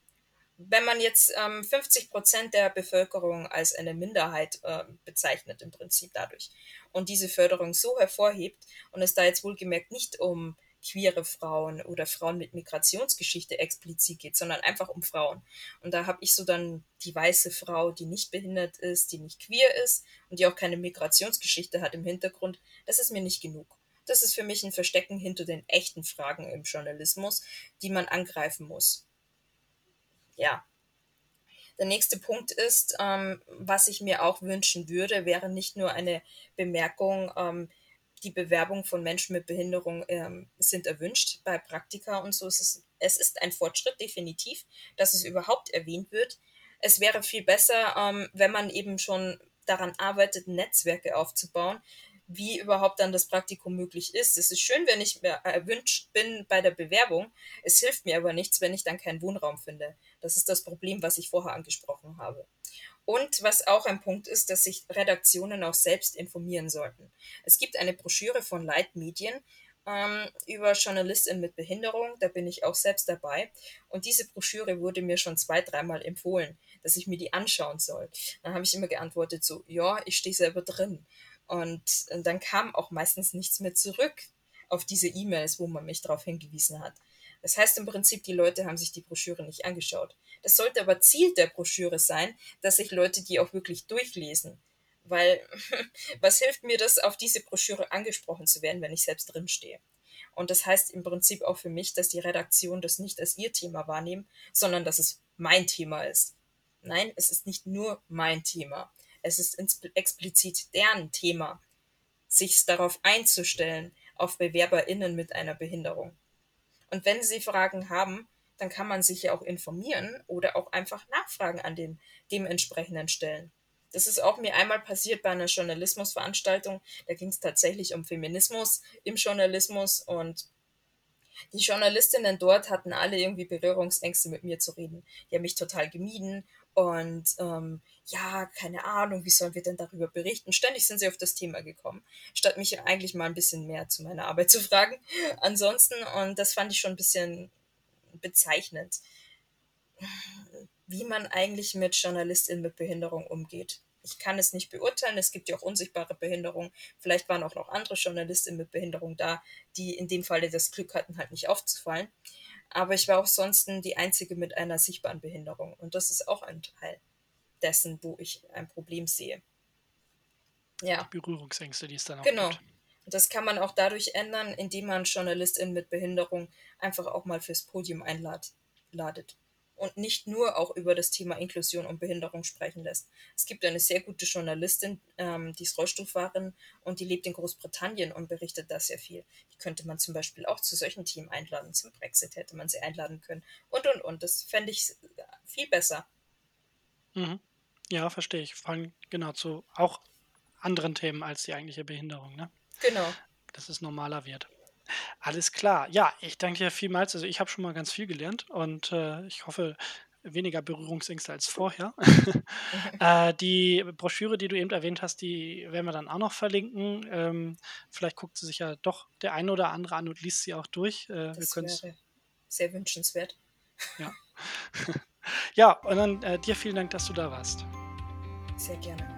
Wenn man jetzt ähm, 50 Prozent der Bevölkerung als eine Minderheit äh, bezeichnet, im Prinzip dadurch, und diese Förderung so hervorhebt und es da jetzt wohlgemerkt nicht um queere Frauen oder Frauen mit Migrationsgeschichte explizit geht, sondern einfach um Frauen. Und da habe ich so dann die weiße Frau, die nicht behindert ist, die nicht queer ist und die auch keine Migrationsgeschichte hat im Hintergrund. Das ist mir nicht genug. Das ist für mich ein Verstecken hinter den echten Fragen im Journalismus, die man angreifen muss. Ja. Der nächste Punkt ist, ähm, was ich mir auch wünschen würde, wäre nicht nur eine Bemerkung, ähm, die Bewerbung von Menschen mit Behinderung ähm, sind erwünscht bei Praktika und so. Es ist, es ist ein Fortschritt, definitiv, dass es überhaupt erwähnt wird. Es wäre viel besser, ähm, wenn man eben schon daran arbeitet, Netzwerke aufzubauen, wie überhaupt dann das Praktikum möglich ist. Es ist schön, wenn ich erwünscht bin bei der Bewerbung. Es hilft mir aber nichts, wenn ich dann keinen Wohnraum finde. Das ist das Problem, was ich vorher angesprochen habe. Und was auch ein Punkt ist, dass sich Redaktionen auch selbst informieren sollten. Es gibt eine Broschüre von Leitmedien ähm, über Journalistinnen mit Behinderung. Da bin ich auch selbst dabei. Und diese Broschüre wurde mir schon zwei, dreimal empfohlen, dass ich mir die anschauen soll. Dann habe ich immer geantwortet so, ja, ich stehe selber drin. Und, und dann kam auch meistens nichts mehr zurück auf diese E-Mails, wo man mich darauf hingewiesen hat. Das heißt im Prinzip, die Leute haben sich die Broschüre nicht angeschaut. Das sollte aber Ziel der Broschüre sein, dass sich Leute die auch wirklich durchlesen. Weil was hilft mir das, auf diese Broschüre angesprochen zu werden, wenn ich selbst drinstehe? Und das heißt im Prinzip auch für mich, dass die Redaktion das nicht als ihr Thema wahrnehmen, sondern dass es mein Thema ist. Nein, es ist nicht nur mein Thema. Es ist explizit deren Thema, sich darauf einzustellen, auf BewerberInnen mit einer Behinderung. Und wenn sie Fragen haben, dann kann man sich ja auch informieren oder auch einfach Nachfragen an den dementsprechenden Stellen. Das ist auch mir einmal passiert bei einer Journalismusveranstaltung. Da ging es tatsächlich um Feminismus im Journalismus und die Journalistinnen dort hatten alle irgendwie Berührungsängste mit mir zu reden. Die haben mich total gemieden und ähm, ja, keine Ahnung, wie sollen wir denn darüber berichten? Ständig sind sie auf das Thema gekommen, statt mich eigentlich mal ein bisschen mehr zu meiner Arbeit zu fragen. Ansonsten, und das fand ich schon ein bisschen bezeichnend, wie man eigentlich mit JournalistInnen mit Behinderung umgeht. Ich kann es nicht beurteilen, es gibt ja auch unsichtbare Behinderungen. Vielleicht waren auch noch andere JournalistInnen mit Behinderung da, die in dem Falle das Glück hatten, halt nicht aufzufallen. Aber ich war auch sonst die Einzige mit einer sichtbaren Behinderung. Und das ist auch ein Teil dessen, wo ich ein Problem sehe. Ja. Die Berührungsängste, die es dann auch genau. gibt. Genau. Das kann man auch dadurch ändern, indem man JournalistInnen mit Behinderung einfach auch mal fürs Podium einladet und nicht nur auch über das Thema Inklusion und Behinderung sprechen lässt. Es gibt eine sehr gute Journalistin, ähm, die ist Rollstuhlfahrerin und die lebt in Großbritannien und berichtet da sehr viel. Die könnte man zum Beispiel auch zu solchen Teams einladen. Zum Brexit hätte man sie einladen können. Und, und, und. Das fände ich viel besser. Mhm. Ja, verstehe ich. Vor allem genau zu auch anderen Themen als die eigentliche Behinderung, ne? Genau. Dass es normaler wird. Alles klar. Ja, ich danke dir vielmals. Also ich habe schon mal ganz viel gelernt und äh, ich hoffe, weniger Berührungsängste als vorher. äh, die Broschüre, die du eben erwähnt hast, die werden wir dann auch noch verlinken. Ähm, vielleicht guckt sie sich ja doch der eine oder andere an und liest sie auch durch. Äh, das wäre sehr wünschenswert. Ja. ja, und dann äh, dir vielen Dank, dass du da warst. Sehr gerne.